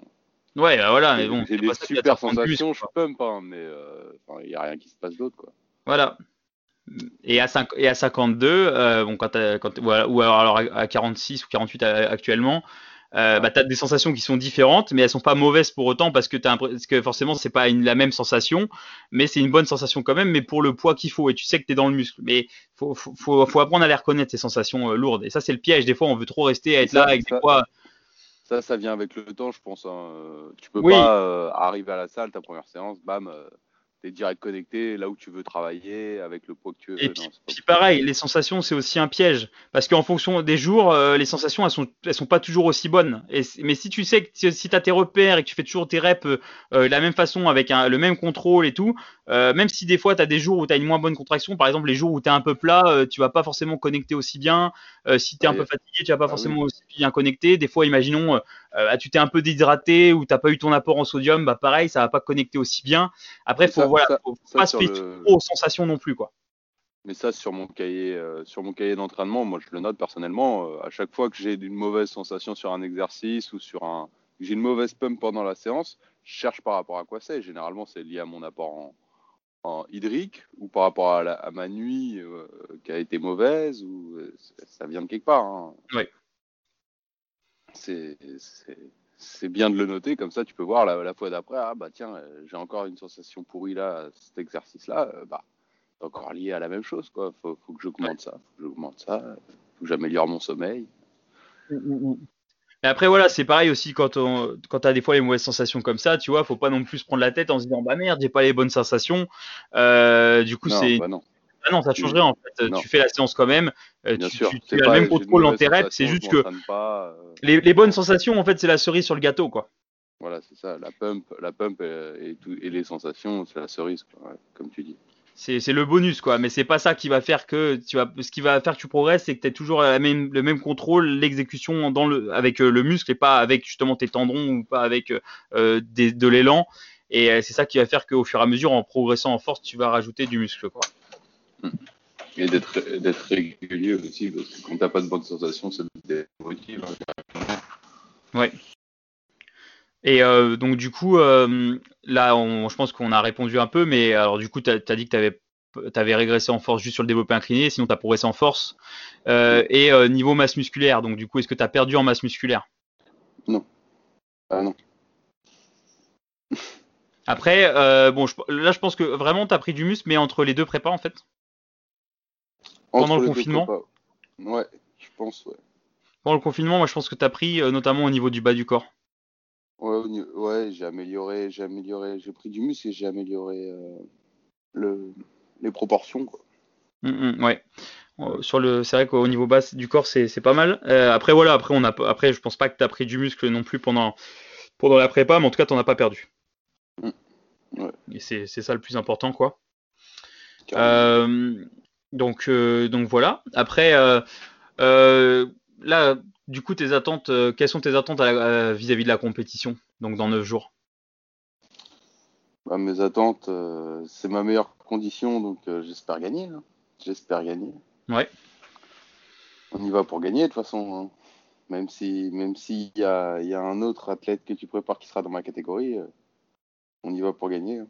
Ouais, bah voilà, mais bon, j'ai c'est des super prendre plus, sensations, je pump, hein, mais euh, il n'y a rien qui se passe d'autre. quoi. Voilà. Et à, 5, et à 52, euh, bon, quand quand, voilà, ou alors, à 46 ou 48 à- actuellement, euh, bah, tu as des sensations qui sont différentes, mais elles sont pas mauvaises pour autant parce que, as parce que forcément, c'est pas une, la même sensation, mais c'est une bonne sensation quand même, mais pour le poids qu'il faut, et tu sais que tu es dans le muscle. Mais faut, faut, faut, apprendre à les reconnaître, ces sensations euh, lourdes. Et ça, c'est le piège. Des fois, on veut trop rester à être là avec ça, des poids. Ça, ça vient avec le temps, je pense. Hein. Tu peux pas euh, arriver à la salle, ta première séance, bam, tu es direct connecté là où tu veux travailler, avec le poids que tu veux. Et puis, puis pareil, les sensations, c'est aussi un piège. Parce qu'en fonction des jours, euh, les sensations, elles sont, elles sont pas toujours aussi bonnes. Et, mais si tu sais que si tu as tes repères et que tu fais toujours tes reps euh, de la même façon, avec un, le même contrôle et tout, euh, même si des fois tu as des jours où tu as une moins bonne contraction, par exemple les jours où tu es un peu plat, euh, tu vas pas forcément connecter aussi bien. Euh, si tu es un peu fatigué, tu vas pas Ah forcément oui. aussi bien connecter. Des fois, imaginons, euh, tu t'es un peu déshydraté ou t'as pas eu ton apport en sodium, bah pareil, ça va pas connecter aussi bien. Après, faut, Ça- voilà, ça- faut ça pas se le- trop aux sensations non plus, quoi. Mais ça, sur mon cahier, euh, sur mon cahier d'entraînement, moi, je le note personnellement. euh, à chaque fois que j'ai une mauvaise sensation sur un exercice ou sur un, j'ai une mauvaise pump pendant la séance, je cherche par rapport à quoi c'est. Généralement, c'est lié à mon apport en, en hydrique ou par rapport à, la- à ma nuit euh, qui a été mauvaise ou ça vient de quelque part. hein. Ouais. C'est bien de le noter comme ça, tu peux voir la, la fois d'après. Ah bah tiens, euh, j'ai encore une sensation pourrie là, cet exercice-là. euh, bah c'est encore lié à la même chose quoi. Faut, faut que j'augmente ça, faut que j'augmente ça, faut que j'améliore mon sommeil. Mais après, voilà, c'est pareil aussi quand, on, quand tu as des fois les mauvaises sensations comme ça, tu vois, faut pas non plus se prendre la tête en se disant bah merde, j'ai pas les bonnes sensations. Euh, du coup, c'est. bah. Ah non, ça changerait en fait. Non. Tu fais la séance quand même. euh, Bien tu, sûr. tu- tu c'est as le même contrôle mauvaises tes. C'est juste que pas, euh, les, les bonnes sensations, en fait, c'est la cerise sur le gâteau, quoi. Voilà, c'est ça. La pump, la pump euh, et, tout, et les sensations, c'est la cerise, quoi, ouais, comme tu dis. C'est le bonus, quoi. Mais c'est pas ça qui va faire que tu vas. Ce qui va faire que tu progresses, c'est que tu as toujours la même, le même contrôle, l'exécution dans le, avec le muscle et pas avec justement tes tendons ou pas avec euh, des- de l'élan. Et c'est ça qui va faire qu'au fur et à mesure, en progressant en force, tu vas rajouter du muscle, quoi. Et d'être régulier aussi, parce que quand t'as pas de bonnes sensations, ça te démotive. hein. Ouais. Et euh, donc du coup, euh, là, on, je pense qu'on a répondu un peu, mais alors du coup, tu as, dit que tu avais, avais régressé en force juste sur le développé incliné, sinon tu as progressé en force. Euh, et niveau masse musculaire, donc du coup, est-ce que tu as perdu en masse musculaire? Ah non. Après, bon, je- là, je pense que vraiment, tu as pris du muscle, mais entre les deux prépas, en fait? Pendant le confinement. Ouais, je pense, ouais. Pendant le confinement, moi, je pense que tu as pris euh, notamment au niveau du bas du corps. Ouais, ouais, j'ai amélioré, j'ai amélioré, j'ai pris du muscle et j'ai amélioré euh, le, les proportions, quoi. Mm, mm, ouais. Euh, Sur le, c'est vrai qu'au niveau bas du corps, c'est c'est pas mal. Après, voilà, après, on a, après, je pense pas que tu as pris du muscle non plus pendant, pendant la prépa, mais en tout cas, tu as pas perdu. Mm. Ouais. Et c'est c'est ça le plus important, quoi. Donc, euh, donc voilà. Après, euh, euh, là, du coup, tes attentes, quelles sont tes attentes vis-à-vis de la compétition, donc dans 9 jours? Bah, mes attentes, c'est ma meilleure condition, donc j'espère gagner. hein. J'espère gagner. Ouais. On y va pour gagner de toute façon. hein. Même si, même s'il y a, il y a un autre athlète que tu prépares qui sera dans ma catégorie, on y va pour gagner. hein.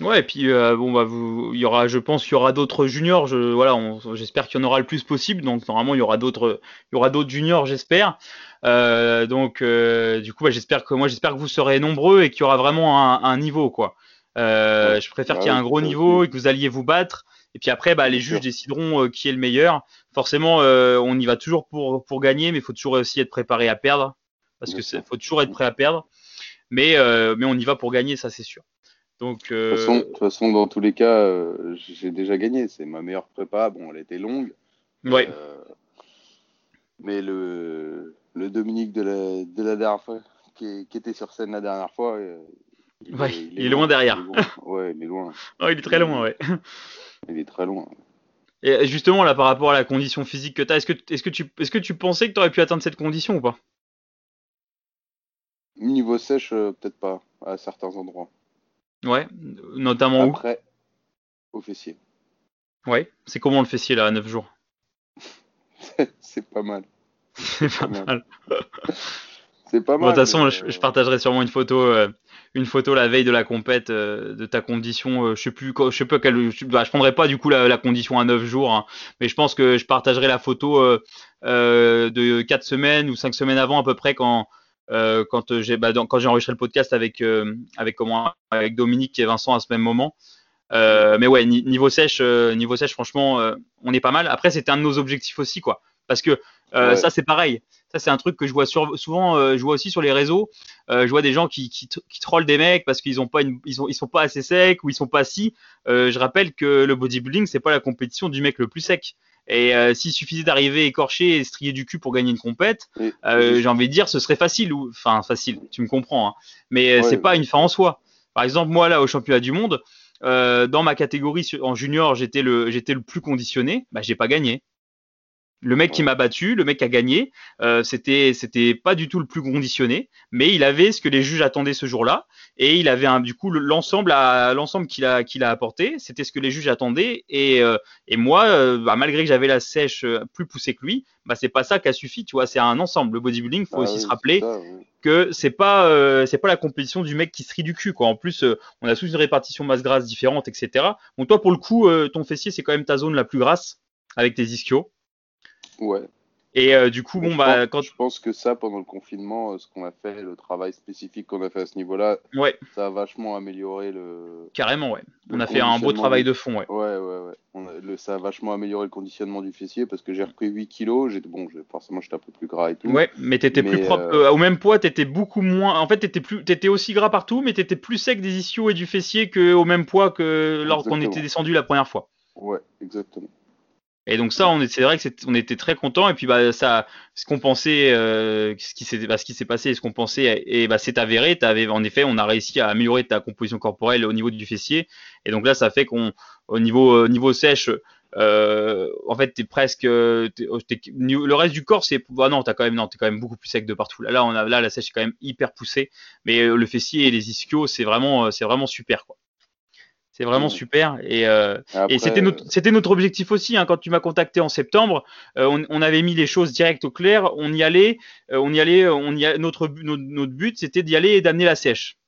Ouais, et puis euh, bon bah vous, il y aura, je pense, qu'il y aura d'autres juniors. Je, voilà, j'espère qu'il y en aura le plus possible. Donc normalement, il y aura d'autres, il y aura d'autres juniors, j'espère. Euh, donc euh, du coup, bah, j'espère que moi, j'espère que vous serez nombreux et qu'il y aura vraiment un, un niveau quoi. Euh, Ouais. Je préfère Bah qu'il y ait un gros niveau et que vous alliez vous battre. Et puis après, bah, les juges décideront euh, qui est le meilleur. Forcément, euh, on y va toujours pour pour gagner, mais il faut toujours aussi être préparé à perdre parce que faut toujours être prêt à perdre. Mais euh, mais on y va pour gagner, ça c'est sûr. Donc De euh, toute façon, de toute façon, dans tous les cas, euh, j'ai déjà gagné. C'est ma meilleure prépa. Bon, elle était longue. ouais. Euh, mais le, le Dominique de la, de la dernière fois, qui, qui était sur scène la dernière fois, il, Ouais, il est loin derrière. il est loin. Ouais, il est loin. Oh, il est très loin, ouais. Il est très loin. Et justement, là, par rapport à la condition physique que tu as, est-ce que, est-ce que, tu, est-ce que tu pensais que tu aurais pu atteindre cette condition ou pas? Niveau sèche, peut-être pas, à certains endroits. Ouais, notamment Après, au fessier. Ouais, c'est comment le fessier là, à 9 jours? C'est pas mal. C'est pas mal. mal. C'est pas mal. Bon, de toute façon, mais, je, euh, je partagerai sûrement une photo, euh, une photo la veille de la compète euh, de ta condition. euh, je sais plus, je sais pas quelle. Je, bah, je prendrai pas du coup la, la condition à 9 jours, hein, mais je pense que je partagerai la photo de 4 semaines ou 5 semaines avant à peu près quand. Euh, quand j'ai bah, quand j'ai enregistré le podcast avec euh, avec comment avec Dominique et Vincent à ce même moment Euh, mais ouais ni- niveau sèche euh, niveau sèche franchement euh, on est pas mal après c'était un de nos objectifs aussi quoi parce que euh, Ouais. ça c'est pareil ça c'est un truc que je vois sur- souvent euh, je vois aussi sur les réseaux euh, je vois des gens qui, qui, qui trollent des mecs parce qu'ils ont pas une, ils, ont, ils sont pas assez secs ou ils sont pas si. Euh, je rappelle que le bodybuilding c'est pas la compétition du mec le plus sec. Et euh, s'il suffisait d'arriver écorché et strié du cul pour gagner une compète, euh, j'ai envie de dire ce serait facile ou enfin facile, tu me comprends. Hein. Mais euh, Ouais, c'est pas une fin en soi. Par exemple moi là au championnat du monde, euh, dans ma catégorie en junior j'étais le j'étais le plus conditionné, bah j'ai pas gagné. Le mec qui m'a battu, le mec qui a gagné, euh, c'était c'était pas du tout le plus conditionné, mais il avait ce que les juges attendaient ce jour-là et il avait un, du coup le- l'ensemble à l'ensemble qu'il a qu'il a apporté, c'était ce que les juges attendaient et euh, et moi euh, bah, malgré que j'avais la sèche euh, plus poussée que lui, bah c'est pas ça qui a suffi, tu vois, c'est un ensemble. Le bodybuilding, faut Ah aussi oui, se rappeler ça, que c'est pas euh, c'est pas la compétition du mec qui se rit du cul quoi. En plus, euh, on a tous une répartition masse grasse différente, etc. Bon toi pour le coup, euh, ton fessier c'est quand même ta zone la plus grasse avec tes ischios. Ouais. Et euh, du coup bon je bah pense, quand je pense que ça, pendant le confinement, euh, ce qu'on a fait, le travail spécifique qu'on a fait à ce niveau-là, ouais ça a vachement amélioré le. carrément ouais. On a fait un beau travail de fond ouais. Ouais, ouais, ouais. On a- le, ça a vachement amélioré le conditionnement du fessier parce que j'ai repris 8 kilos. J'étais bon, j'ai- forcément, j'étais un peu plus gras et tout. Ouais, mais t'étais Mais, plus propre. euh, au même poids, t'étais beaucoup moins. En fait, t'étais plus, t'étais aussi gras partout, mais t'étais plus sec des ischios et du fessier que au même poids que lors qu'on Exactement. était descendu la première fois. Ouais, exactement. Et donc ça, on est, c'est vrai que on était très content. Et puis bah ça, ce qu'on pensait, euh, ce qui s'est, bah, ce qui s'est passé, ce qu'on pensait, et bah c'est avéré. T'avais, en effet, on a réussi à améliorer ta composition corporelle au niveau du fessier. Et donc là, ça fait qu'on, au niveau, au niveau sèche, euh, en fait, t'es presque, t'es- t'es- le reste du corps, c'est, bah non, t'as quand même, non, t'es quand même beaucoup plus sec de partout. Là, là, on a, là, la sèche est quand même hyper poussée. Mais euh, le fessier et les ischios, c'est vraiment, c'est vraiment super, quoi. C'est vraiment Ouais. super. Et, euh, Après, et c'était notre, c'était notre objectif aussi. Hein, quand tu m'as contacté en septembre, euh, on, on avait mis les choses directes au clair. On y allait, euh, on y allait, on y a, notre, bu- notre, notre but, c'était d'y aller et d'amener la sèche.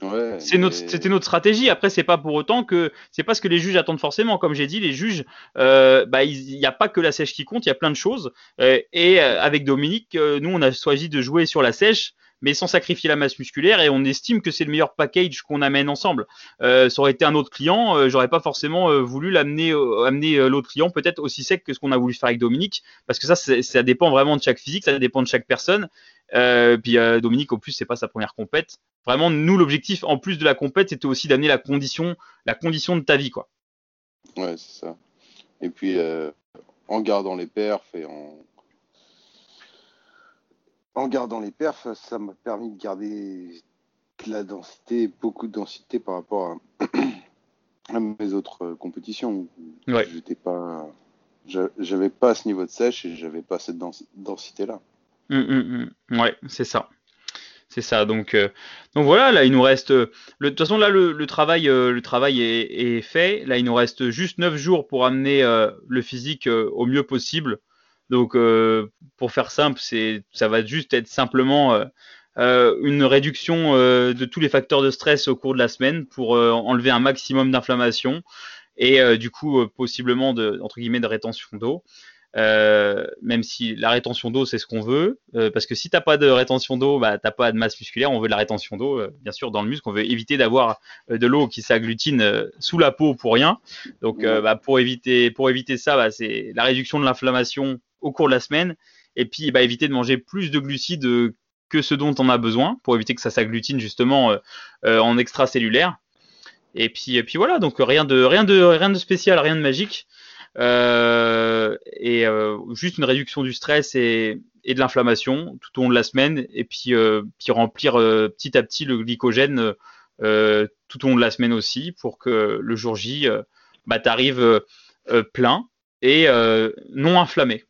ouais, C'est notre, mais- c'était notre stratégie. Après, c'est pas pour autant que c'est pas ce que les juges attendent forcément. Comme j'ai dit, les juges, bah, il n'y a pas que la sèche qui compte. Il y a plein de choses. Et avec Dominique, nous, on a choisi de jouer sur la sèche, mais sans sacrifier la masse musculaire. Et on estime que c'est le meilleur package qu'on amène ensemble. Euh, ça aurait été un autre client, euh, j'aurais pas forcément euh, voulu l'amener, euh, amener euh, l'autre client peut-être aussi sec que ce qu'on a voulu faire avec Dominique, parce que ça, ça dépend vraiment de chaque physique, ça dépend de chaque personne. Puis Dominique, au plus, c'est pas sa première compète. Vraiment, nous, l'objectif, en plus de la compète, c'était aussi d'amener la condition, la condition de ta vie, quoi. Ouais, c'est ça. Et puis, en gardant les perfs et en... en gardant les perfs, ça m'a permis de garder de la densité, beaucoup de densité par rapport à, à mes autres euh, compétitions. Ouais. J'étais pas, j'a- j'avais pas ce niveau de sèche et j'avais pas cette dens- densité-là. Hum, hum, hum. Ouais, c'est ça. C'est ça. Donc, euh, donc voilà, là, il nous reste. euh, le- de toute façon, là, le, le travail, euh, le travail est, est fait. Là, il nous reste juste 9 jours pour amener le physique au mieux possible. Donc, euh, pour faire simple, c'est, ça va juste être simplement euh, euh, une réduction euh, de tous les facteurs de stress au cours de la semaine pour enlever un maximum d'inflammation et du coup, possiblement de, entre guillemets, de rétention d'eau. Même si la rétention d'eau c'est ce qu'on veut, parce que si t'as pas de rétention d'eau, bah t'as pas de masse musculaire. On veut de la rétention d'eau, bien sûr, dans le muscle. On veut éviter d'avoir de l'eau qui s'agglutine sous la peau pour rien. Donc, euh, bah, pour éviter, pour éviter ça, bah, c'est la réduction de l'inflammation au cours de la semaine, et puis bah, éviter de manger plus de glucides euh, que ce dont on a besoin, pour éviter que ça s'agglutine justement euh, euh, en extracellulaire. Et puis, voilà, donc rien de, rien de, rien de spécial, rien de magique. Et juste une réduction du stress et, de l'inflammation tout au long de la semaine, et puis, remplir petit à petit le glycogène tout au long de la semaine aussi, pour que le jour J, bah, tu arrives plein et non inflammé.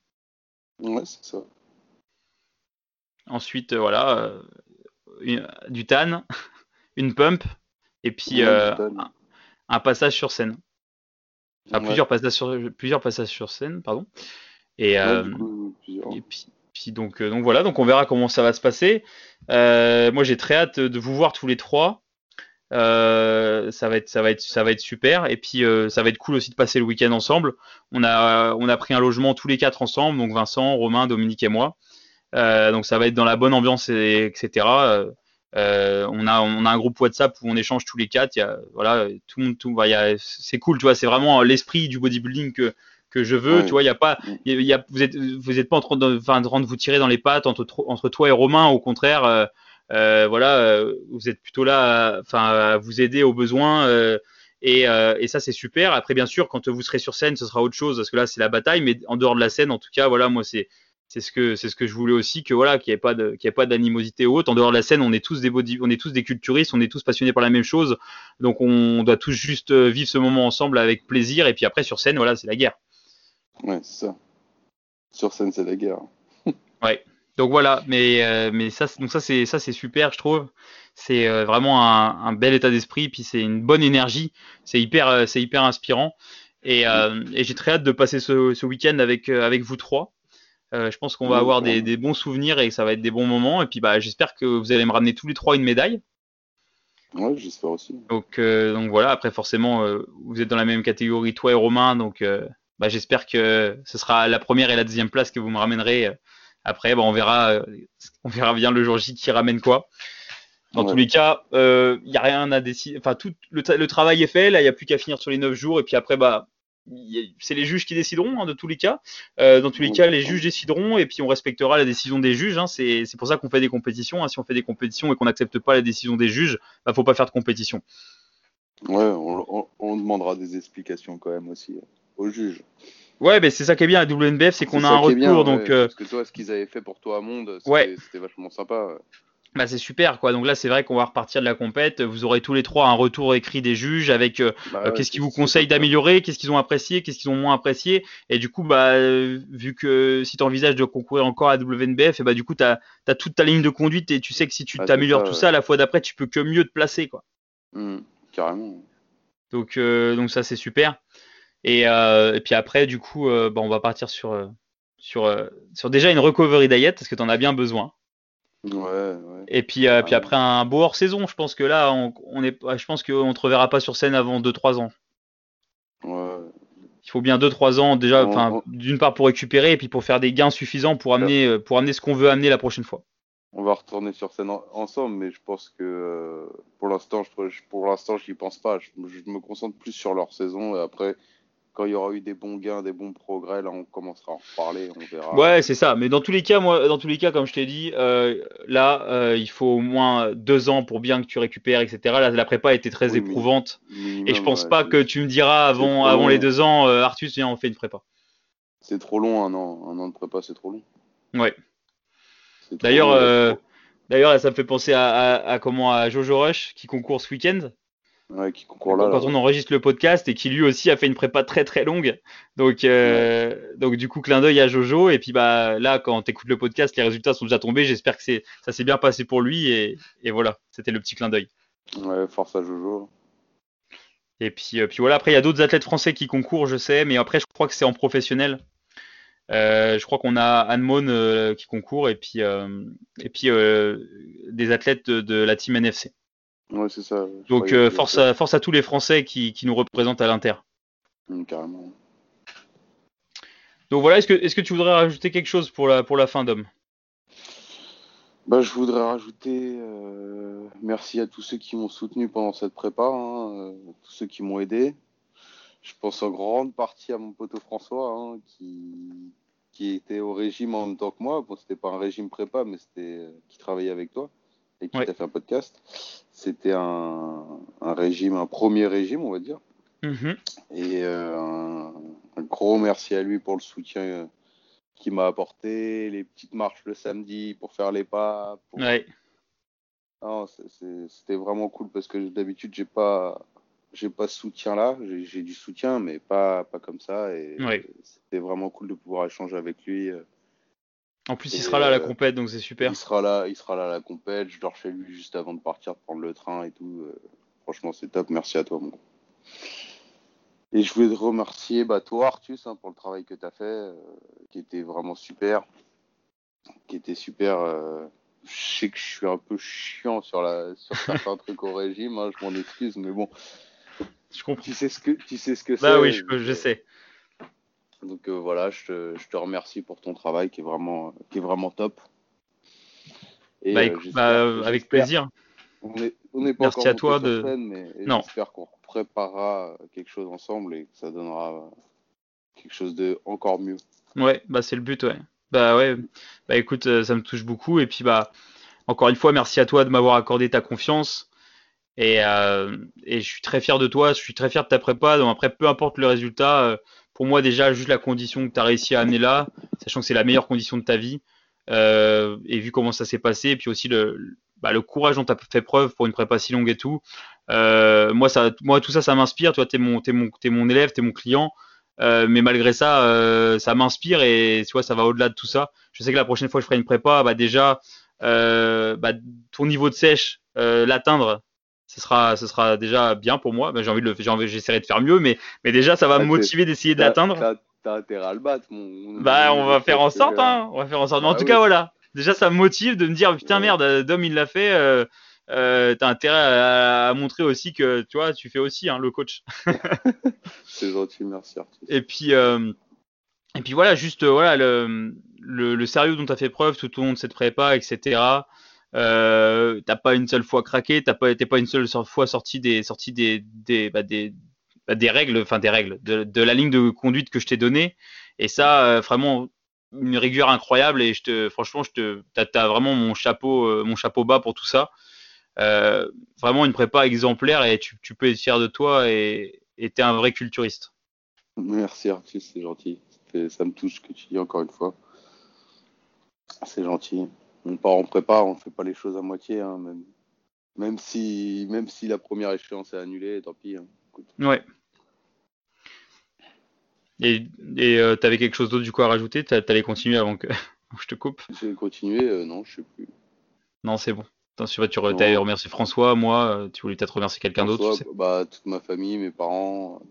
Ouais, c'est ça. Ensuite, euh, voilà, euh, une- du tan, une pump, et puis Ouais, euh, un, un passage sur scène. Enfin, Ouais. plusieurs, passages sur, plusieurs passages sur scène, pardon. Euh, coup, et puis, puis donc, donc voilà, donc on verra comment ça va se passer. moi j'ai très hâte de vous voir tous les trois. Euh, ça va être ça va être ça va être super et puis euh, ça va être cool aussi de passer le week-end ensemble. On a on a pris un logement tous les quatre ensemble, donc Vincent, Romain, Dominique et moi. Euh, donc ça va être dans la bonne ambiance et, etc. on a on a un groupe WhatsApp où on échange tous les quatre. Il y a, voilà tout le monde tout c'est cool tu vois c'est vraiment l'esprit du bodybuilding que que je veux. Tu vois, il y a pas, il y a, vous êtes, vous êtes pas en train de, enfin, de vous tirer dans les pattes entre, entre toi et Romain. Au contraire, euh, voilà, euh, vous êtes plutôt là, enfin, à vous aider aux besoins. Euh, et, et, ça, c'est super. Après, bien sûr, quand vous serez sur scène, ce sera autre chose parce que là, c'est la bataille. Mais en dehors de la scène, en tout cas, voilà, moi, c'est c'est ce que c'est ce que je voulais aussi que voilà qu'il n'y ait pas de qu'il ait pas d'animosité haute en dehors de la scène on est tous des body, on est tous des culturistes on est tous passionnés par la même chose donc on doit tous juste vivre ce moment ensemble avec plaisir et puis après sur scène voilà c'est la guerre ouais c'est ça sur scène c'est la guerre ouais donc voilà, mais, euh, mais ça, donc ça c'est ça c'est super, je trouve. C'est euh, vraiment un, bel état d'esprit, puis c'est une bonne énergie. C'est hyper euh, c'est hyper inspirant. Et, et j'ai très hâte de passer ce, ce week-end avec avec vous trois. je pense qu'on va avoir des, des, bons souvenirs et que ça va être des bons moments. Et puis bah j'espère que vous allez me ramener tous les trois une médaille. Ouais, j'espère aussi. Donc donc voilà. Après forcément vous êtes dans la même catégorie toi et Romain, donc bah, j'espère que ce sera la première et la deuxième place que vous me ramènerez après, on verra, euh, on verra bien le jour J qui ramène quoi. Dans tous les cas, il euh, n'y a rien à décider. Enfin, tout le, travail est fait. Là, il n'y a plus qu'à finir sur les 9 jours. Et puis après, bah, c'est les juges qui décideront, hein, de tous les cas. Euh, dans tous les cas, les juges décideront et puis on respectera la décision des juges. Hein. C'est pour ça qu'on fait des compétitions. Hein. Si on fait des compétitions et qu'on n'accepte pas la décision des juges, bah, faut pas faire de compétition. Ouais, on, demandera des explications quand même aussi aux juges. Ouais, mais c'est ça qui est bien à WNBF, c'est qu'on a un retour. donc, euh, Parce que toi, ce qu'ils avaient fait pour toi à Monde, c'était vachement sympa. Bah, c'est super quoi. Donc là, c'est vrai qu'on va repartir de la compète. Vous aurez tous les trois un retour écrit des juges avec euh, bah euh, qu'est-ce qu'ils vous conseillent d'améliorer, qu'est-ce qu'ils ont apprécié, qu'est-ce qu'ils ont moins apprécié. Et du coup, bah, vu que si tu envisages de concourir encore à WNBF, et bah, du coup, tu as, toute ta ligne de conduite et tu sais que si tu t'améliores tout ça, la fois d'après, tu peux que mieux te placer. Quoi. Mmh, carrément. Donc, donc ça, c'est super. Euh, et, puis après, du coup, euh, bah, on va partir sur, euh, sur, sur déjà une recovery diet parce que tu en as bien besoin. Ouais, ouais. Et puis, puis après un beau hors saison, je pense que là, on, est, je pense qu'on te reverra pas sur scène avant 2-3 ans. Ouais. Il faut bien 2-3 ans déjà, d'une part pour récupérer et puis pour faire des gains suffisants pour amener, pour amener ce qu'on veut amener la prochaine fois. On va retourner sur scène ensemble, mais je pense que pour l'instant, je, pour l'instant, j'y pense pas. Je, je, me concentre plus sur leur saison et après, quand il y aura eu des bons gains, des bons progrès, là on commencera à en reparler, on verra. Ouais, c'est ça. Mais dans tous les cas, moi, dans tous les cas, comme je t'ai dit, euh, là, euh, il faut au moins deux ans pour bien que tu récupères, etc. Là, la prépa a été très éprouvante, et je pense pas que tu me diras avant, avant les deux ans, euh, Artus, viens, on fait une prépa. C'est trop long, un an, un an de prépa, c'est trop long. Ouais. D'ailleurs, d'ailleurs, ça me fait penser à, à, comment à Jojo Rush qui concourt ce week-end qui concourt là. Quand on enregistre le podcast et qui lui aussi a fait une prépa très très longue. Donc, euh, donc du coup, clin d'œil à Jojo. Et puis bah là, quand tu écoutes le podcast, les résultats sont déjà tombés. J'espère que ça s'est bien passé pour lui. Et, et voilà, c'était le petit clin d'œil. Ouais, force à Jojo. Et puis, euh, puis voilà, après, il y a d'autres athlètes français qui concourent, je sais. Mais après, je crois que c'est en professionnel. Euh, je crois qu'on a Anne Mon qui concourt et puis, et puis des athlètes de, de la team NFC. Ouais, c'est ça. Donc euh, force, à, force à tous les Français qui, qui nous représentent à l'Inter. Mmh, carrément. Donc voilà, est-ce que, est que tu voudrais rajouter quelque chose pour la, pour la fin, d'homme bah, Je voudrais rajouter euh, merci à tous ceux qui m'ont soutenu pendant cette prépa, hein, euh, tous ceux qui m'ont aidé. Je pense en grande partie à mon poteau François, hein, qui, qui était au régime en même temps que moi. Bon, c'était pas un régime prépa, mais c'était qui travaillait avec toi et qui t'a fait un podcast. C'était un, régime, un premier régime, on va dire. Mm-hmm. Et euh, un, gros merci à lui pour le soutien euh, qu'il m'a apporté, les petites marches le samedi pour faire les pas. C'était vraiment cool parce que d'habitude, j'ai pas, j'ai pas ce soutien là. J'ai du soutien, mais pas, pas comme ça. Et c'était vraiment cool de pouvoir échanger avec lui. En plus, il sera là à la euh, compète, donc c'est super. Il sera là, il sera là à la compète. Je dors chez lui juste avant de partir prendre le train et tout. Euh, franchement, c'est top. Merci à toi, mon Et je voulais te remercier, bah, toi, Artus, hein, pour le travail que tu as fait, euh, qui était vraiment super. qui était super. je sais que je suis un peu chiant sur, la, sur certains trucs au régime, hein, je m'en excuse, mais bon. Je comprends. Tu sais ce que, tu sais ce que bah c'est. oui, je, je sais. Donc voilà, je te, je te, remercie pour ton travail qui est vraiment, qui est vraiment top. Et, bah, écoute, bah, avec plaisir. On est, on est pas Merci encore à toi de. Scène, mais non. J'espère qu'on préparera quelque chose ensemble et que ça donnera quelque chose de encore mieux. Ouais, bah c'est le but, ouais. Bah ouais, bah écoute, ça me touche beaucoup et puis bah encore une fois, merci à toi de m'avoir accordé ta confiance et, euh, et, je suis très fier de toi, je suis très fier de ta prépa. Donc après, peu importe le résultat, euh, pour moi déjà juste la condition que tu as réussi à amener là, sachant que c'est la meilleure condition de ta vie euh, et vu comment ça s'est passé, puis aussi le, bah, courage dont tu as fait preuve pour une prépa si longue et tout. Euh, moi, tout ça, ça m'inspire. Tu es mon, es es mon élève, tu es mon client. Euh, mais malgré ça, ça m'inspire et tu vois, ça va au-delà de tout ça. Je sais que la prochaine fois que je ferai une prépa, bah déjà, bah, ton niveau de sèche, l'atteindre, ce sera, ce sera déjà bien pour moi. Bah, j'ai envie de le, j'ai envie, j'essaierai de faire mieux, mais, mais déjà, ça va me motiver d'essayer de l'atteindre. T'as intérêt à le battre, mon. Bah, on va faire en sorte, hein. On va faire en sorte. Mais en tout cas, voilà. Déjà, ça me motive de me dire, putain, merde, Dom, il l'a fait. Euh, euh, t'as intérêt à, à, montrer aussi que tu vois, tu fais aussi hein, le coach. c'est gentil, merci Arthur. Et puis, euh, et puis voilà, juste voilà le, le, le sérieux dont tu as fait preuve tout au long de cette prépa, etc. Euh, t'as pas une seule fois craqué, t'as pas, t'es pas une seule fois sorti des, sorti des, des, bah, des, bah, des règles, enfin des règles, de, de, la ligne de conduite que je t'ai donnée. Et ça, euh, vraiment, une rigueur incroyable. Et je te, franchement, je te, t'as, as vraiment mon chapeau, euh, mon chapeau bas pour tout ça. Euh, vraiment une prépa exemplaire et tu, tu, peux être fier de toi et t'es un vrai culturiste. Merci Arthur, c'est gentil. Ça me touche ce que tu dis encore une fois. C'est gentil. On part en prépa, on ne fait pas les choses à moitié. Hein, même, même, si, même si la première échéance est annulée, tant pis. Hein. Ouais. Et tu euh, avais quelque chose d'autre du coup à rajouter? Tu allais continuer avant que je te coupe? J'ai continué, euh, non, je sais plus. Non, c'est bon. Tu vas tu remercié François, moi, euh, tu voulais peut-être remercier quelqu'un d'autre tu sais bah, Toute ma famille, mes parents,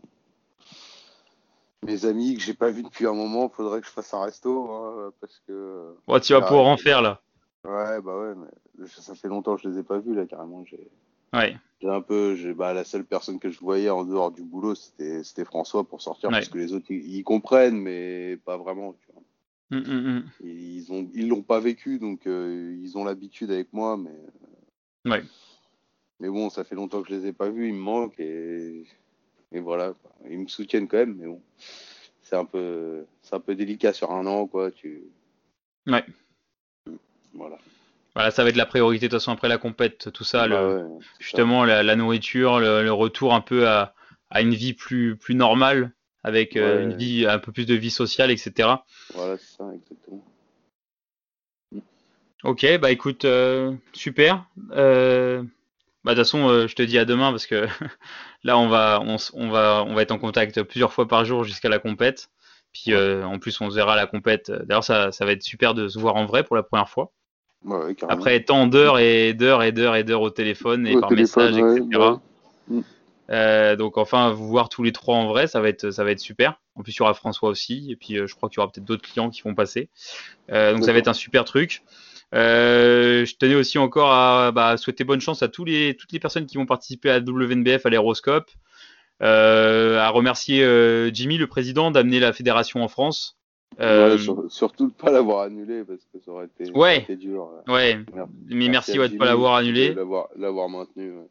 mes amis que j'ai pas vu depuis un moment, faudrait que je fasse un resto hein, parce que. Ouais, tu vas pouvoir en faire là. Ouais, bah ouais, mais ça fait longtemps que je les ai pas vus là carrément. J'ai. Ouais. J'ai un peu, bah la seule personne que je voyais en dehors du boulot, c'était François pour sortir ouais. parce que les autres ils, comprennent mais pas vraiment. Tu vois. Mm, mm, mm. Ils ont ils l'ont pas vécu donc euh, ils ont l'habitude avec moi mais. Ouais. Mais bon, ça fait longtemps que je les ai pas vus, ils me manquent et et voilà, ils me soutiennent quand même, mais bon, c'est un peu, c'est un peu délicat sur un an, quoi. Tu. Ouais. Voilà. Voilà, ça va être la priorité de toute façon après la compète, tout ça, bah le, ouais, justement la, la, nourriture, le, le, retour un peu à, à, une vie plus, plus normale, avec ouais. euh, une vie, un peu plus de vie sociale, etc. Voilà, c'est ça, exactement. Ok, bah écoute, euh, super. Euh, bah, de toute façon, je te dis à demain parce que là, on va, on, on, va, on va être en contact plusieurs fois par jour jusqu'à la compète. Puis en plus, on se verra à la compète. D'ailleurs, ça, ça va être super de se voir en vrai pour la première fois. Ouais, Après tant d'heures et d'heures et d'heures et d'heures au téléphone et au par téléphone, message, etc. Ouais, euh, donc enfin, vous voir tous les trois en vrai, ça va être, ça va être super. En plus, il y aura François aussi. Et puis, je crois qu'il y aura peut-être d'autres clients qui vont passer. donc ça va être un super truc. Euh, je tenais aussi encore à bah, souhaiter bonne chance à tous les, toutes les personnes qui vont participer à WNBF, à l'Aéroscope, euh, à remercier euh, Jimmy, le président, d'amener la fédération en France. Ouais, sur, surtout de pas l'avoir annulé parce que ça aurait été, ouais, ça aurait été dur. Ouais, mais merci, ouais, de pas l'avoir annulé. L'avoir maintenu. Ouais.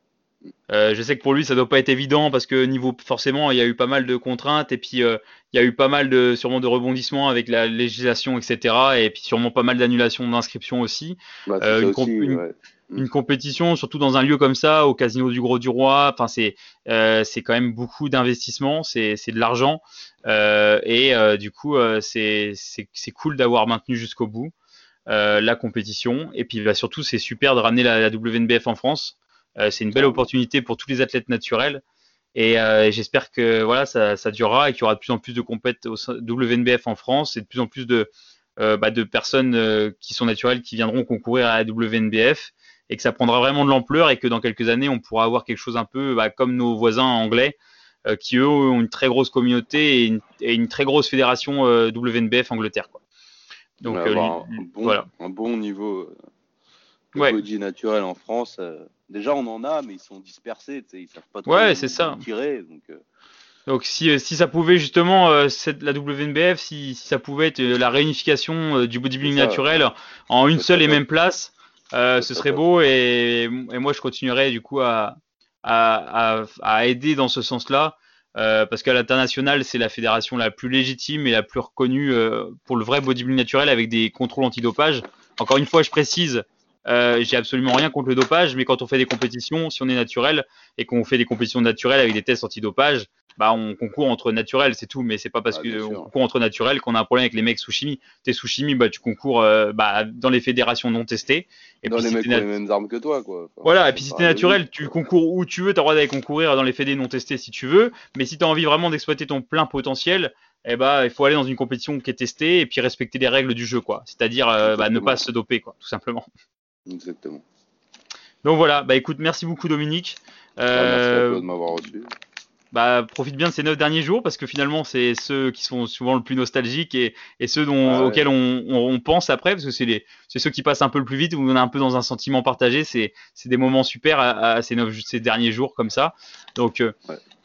Euh, je sais que pour lui, ça doit pas être évident parce que niveau forcément, il y a eu pas mal de contraintes et puis euh, il y a eu pas mal de sûrement de rebondissements avec la législation, etc. Et puis sûrement pas mal d'annulations d'inscriptions aussi. Bah, euh, une, aussi une, ouais. Une, compétition, surtout dans un lieu comme ça, au Casino du Gros du Roi. Enfin, c'est euh, quand même beaucoup d'investissement, c'est de l'argent euh, et du coup, c'est c'est cool d'avoir maintenu jusqu'au bout la compétition. Et puis bah, surtout, c'est super de ramener la, WNBF en France. Euh, c'est une belle opportunité pour tous les athlètes naturels. Et euh, j'espère que voilà, ça, durera et qu'il y aura de plus en plus de compètes au WNBF en France et de plus en plus de, euh, bah, de personnes euh, qui sont naturelles qui viendront concourir à la WNBF et que ça prendra vraiment de l'ampleur et que dans quelques années, on pourra avoir quelque chose un peu bah, comme nos voisins anglais euh, qui, eux, ont une très grosse communauté et une, et une très grosse fédération WNBF Angleterre. Quoi. Donc, un, bon, voilà. un bon niveau de body naturel en France. déjà, on en a, mais ils sont dispersés. Ils savent pas trop ouais, c'est ça. tirer. Donc, donc si, si ça pouvait justement, euh, la WNBF, si, si, ça pouvait être la réunification du bodybuilding naturel en une seule et même place, euh, ce serait beau et, moi je continuerai du coup à, aider dans ce sens-là. Euh, parce qu'à l'international, c'est la fédération la plus légitime et la plus reconnue euh, pour le vrai bodybuilding naturel avec des contrôles antidopage. Encore une fois, je précise, j'ai absolument rien contre le dopage, mais quand on fait des compétitions, si on est naturel et qu'on fait des compétitions naturelles avec des tests antidopage, bah on concourt entre naturels, c'est tout. Mais c'est pas parce ah, qu'on concourt entre naturels qu'on a un problème avec les mecs sous chimie. T'es sous chimie, bah tu concours euh, bah, dans les fédérations non testées. Et dans les mecs qui ont les mêmes armes que toi, quoi. voilà. Et puis si t'es naturel, tu concours où tu veux. T'as le droit d'aller concourir dans les fédés non testés si tu veux. Mais si t'as envie vraiment d'exploiter ton plein potentiel, eh bah, il faut aller dans une compétition qui est testée et puis respecter les règles du jeu, quoi. C'est-à-dire euh, bah, ne pas se doper, quoi, tout simplement. Exactement. Donc voilà, bah écoute, merci beaucoup Dominique. merci à euh, toi de m'avoir reçu bah, profite bien de ces neuf derniers jours parce que finalement, c'est ceux qui sont souvent le plus nostalgiques et, et ceux dont, ah auxquels on, on, pense après parce que c'est ceux qui passent un peu le plus vite où on est un peu dans un sentiment partagé. C'est, des moments super à, à ces, neuf, ces derniers jours comme ça. Donc, euh,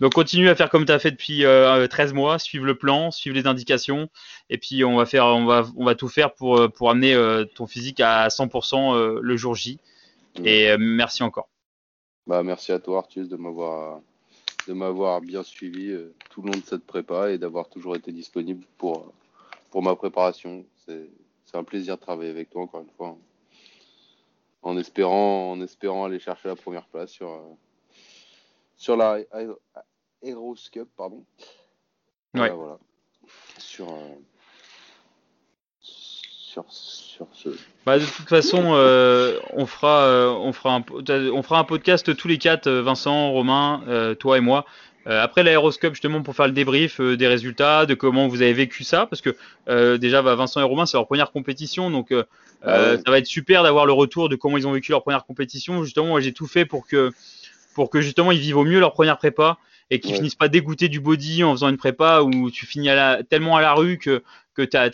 donc continue à faire comme tu as fait depuis euh, 13 mois, suivre le plan, suivre les indications et puis on va faire, on va, on va tout faire pour, euh, pour amener euh, ton physique à 100% euh, le jour J. Et merci encore. Bah, merci à toi Arthus de m'avoir de m'avoir bien suivi euh, tout le long de cette prépa et d'avoir toujours été disponible pour, pour ma préparation. C'est un plaisir de travailler avec toi encore une fois. En espérant, en espérant aller chercher la première place sur, euh, sur la Heroes Cup, pardon. Ouais. Voilà, Sur, euh, sur, sur ce. Bah, de toute façon, euh, on, fera, euh, on, fera un, on fera un podcast tous les quatre, euh, Vincent, Romain, toi et moi. après l'aéroscope, justement, pour faire le débrief des résultats, de comment vous avez vécu ça, parce que déjà, bah, Vincent et Romain, c'est leur première compétition, donc ah ça va être super d'avoir le retour de comment ils ont vécu leur première compétition. Justement, moi, j'ai tout fait pour que, pour que justement ils vivent au mieux leur première prépa et qu'ils finissent pas dégoûtés du body en faisant une prépa où tu finis à la, tellement à la rue que que tu as,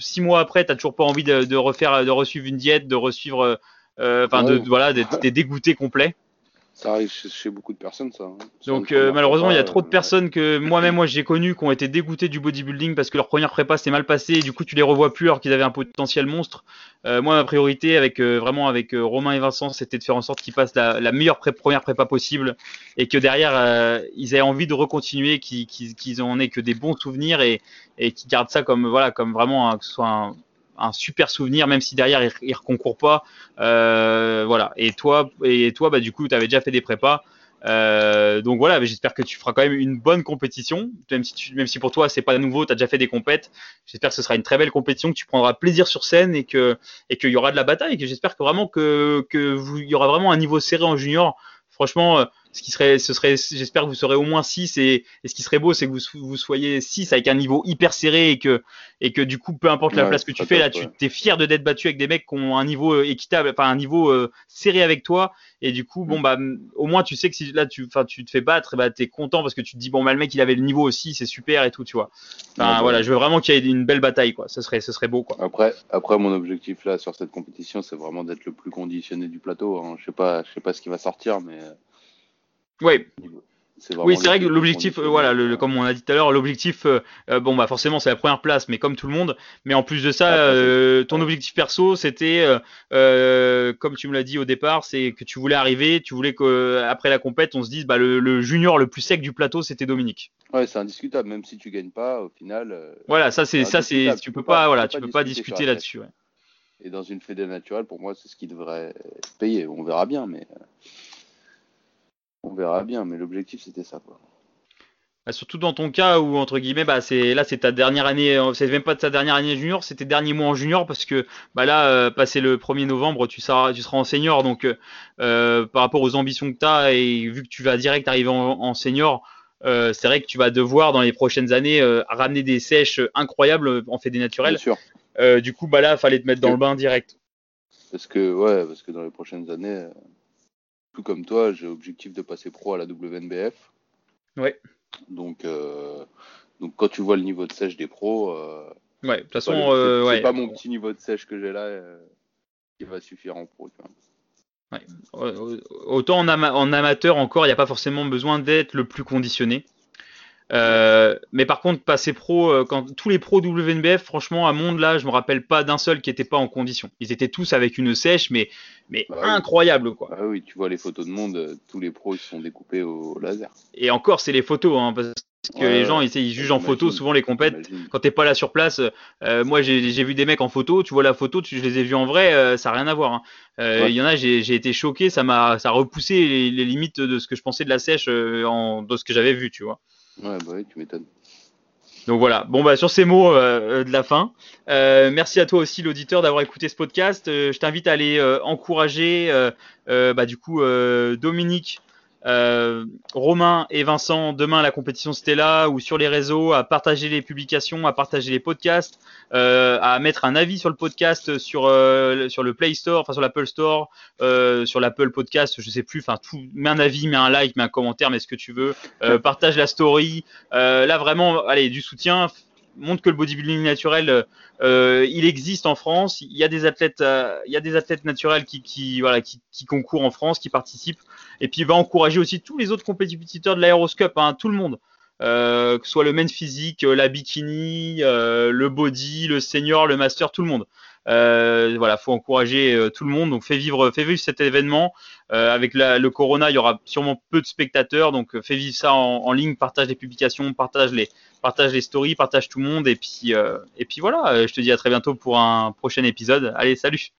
six mois après, tu toujours pas envie de, de, refaire, de resuivre une diète, de resuivre, euh, enfin, de, voilà, d'être dégoûté complet. Ça arrive chez, beaucoup de personnes, ça. Hein. Donc euh, malheureusement, il y a trop de personnes que moi-même, moi, j'ai connu qui ont été dégoûtées du bodybuilding parce que leur première prépa s'est mal passée et du coup, tu les revois plus alors qu'ils avaient un potentiel monstre. Euh, moi, ma priorité, avec euh, vraiment avec Romain et Vincent, c'était de faire en sorte qu'ils passent la, meilleure première prépa possible et que derrière, ils aient envie de recontinuer, qu'ils qu en aient que des bons souvenirs et, et qu'ils gardent ça comme voilà, comme vraiment que ce soit un un super souvenir, même si derrière il, ne reconcourt pas. Euh, voilà. Et toi, et toi, bah du coup, tu avais déjà fait des prépas. Euh, donc voilà, j'espère que tu feras quand même une bonne compétition, même si, même si pour toi c'est pas nouveau, tu as déjà fait des compètes. J'espère que ce sera une très belle compétition, que tu prendras plaisir sur scène et que et qu'il y aura de la bataille. Et que j'espère que vraiment que que vous, il y aura vraiment un niveau serré en junior. Franchement, euh, ce qui serait, ce serait, j'espère que vous serez au moins 6 et, et ce qui serait beau, c'est que vous, vous soyez 6 avec un niveau hyper serré et que, et que du coup, peu importe la place que tu fais, là, tu es fier de d'être battu avec des mecs qui ont un niveau euh, équitable, enfin un niveau euh, serré avec toi. Et du coup, bon, mm. bah, au moins, tu sais que si là, tu, enfin, tu te fais battre, bah, es content parce que tu te dis, bon, bah, le mec, il avait le niveau aussi, c'est super et tout, tu vois. Enfin, voilà, je veux vraiment qu'il y ait une belle bataille, quoi. Ce serait, ce serait beau, quoi. Après, après, mon objectif là, sur cette compétition, c'est vraiment d'être le plus conditionné du plateau. Hein. Je sais pas, je sais pas ce qui va sortir, mais oui. Oui, c'est vrai que l'objectif, euh, voilà, le, comme on a dit tout à l'heure, l'objectif, euh, euh, bon bah forcément c'est la première place, mais comme tout le monde. Mais en plus de ça, ton objectif perso, c'était, comme tu me l'as dit au départ, c'est que tu voulais arriver, tu voulais qu'après la compète, on se dise, bah le, junior le plus sec du plateau, c'était Dominique. Ouais, c'est indiscutable, même si tu gagnes pas, au final. voilà, ça c'est ça c'est, tu peux pas, voilà, tu peux pas discuter là-dessus. Et dans une fédé naturelle, pour moi, c'est ce qui devrait payer. On verra bien, mais. On verra bien, mais l'objectif c'était ça. Quoi. Bah, surtout dans ton cas où entre guillemets, bah c'est là c'est ta dernière année, euh, c'est même pas ta dernière année junior, c'est tes derniers mois en junior parce que bah là, euh, passé le 1er novembre, tu seras, tu seras en senior, donc euh, par rapport aux ambitions que tu as et vu que tu vas direct arriver en, senior, c'est vrai que tu vas devoir dans les prochaines années ramener des sèches incroyables en fait des naturels. Bien sûr. du coup, bah là, fallait te mettre dans le bain direct. Parce que ouais, parce que dans les prochaines années tout comme toi, j'ai l'objectif de passer pro à la WNBF. Oui. Donc, euh, donc quand tu vois le niveau de sèche des pros, euh, Ouais, de toute façon, C'est pas, le- euh, c'est- ouais. pas mon petit niveau de sèche que j'ai là euh, qui va suffire en pro. tu vois. Euh, Autant en, ama- en amateur encore, il n'y a pas forcément besoin d'être le plus conditionné. Euh, mais par contre, passer pro, euh, quand tous les pros WNBF, franchement, à monde là, je me rappelle pas d'un seul qui était pas en condition. Ils étaient tous avec une sèche, mais, mais Bah oui. incroyable quoi. Ah oui, tu vois les photos de monde, euh, tous les pros ils se sont découpés au laser. Et encore, c'est les photos, hein, parce que Ouais, les gens ils, ils jugent en photo souvent les compètes. Quand t'es pas là sur place, euh, moi j'ai vu des mecs en photo, tu vois la photo, tu, je les ai vus en vrai, euh, ça n'a rien à voir. hein. Euh, Il Ouais. y en a, j'ai été choqué, ça m'a ça a repoussé les, les limites de ce que je pensais de la sèche en, de ce que j'avais vu, tu vois. Ouais, bah oui, tu m'étonnes. Donc voilà, bon bah sur ces mots euh, de la fin, euh, merci à toi aussi l'auditeur d'avoir écouté ce podcast. Euh, je t'invite à aller euh, encourager euh, euh, bah, du coup euh, Dominique, euh, Romain et Vincent demain la compétition Stella ou sur les réseaux, à partager les publications, à partager les podcasts, euh, à mettre un avis sur le podcast sur euh, sur le Play Store, enfin sur l'Apple Store, sur l'Apple Podcast, je sais plus, enfin tout, mets un avis, mets un like, mets un commentaire, mets ce que tu veux, partage la story. Là vraiment, allez du soutien. Montre que le bodybuilding naturel, euh, il existe en France. Il y a des athlètes, euh, il y a des athlètes naturels qui, concourent en France, qui participent. Et puis il va encourager aussi tous les autres compétiteurs de l'Aéroscope, hein, tout le monde. Euh, que ce soit le men physique, euh, la bikini, euh, le body, le senior, le master, tout le monde. Euh, voilà, faut encourager euh, tout le monde. Donc fais vivre, fais vivre cet événement. Euh, avec la- le corona, il y aura sûrement peu de spectateurs, donc euh, fais vivre ça en, en ligne, partage les publications, partage les, partage les stories, partage tout le monde. Et puis, euh, et puis voilà. euh, Je te dis à très bientôt pour un prochain épisode. Allez, salut.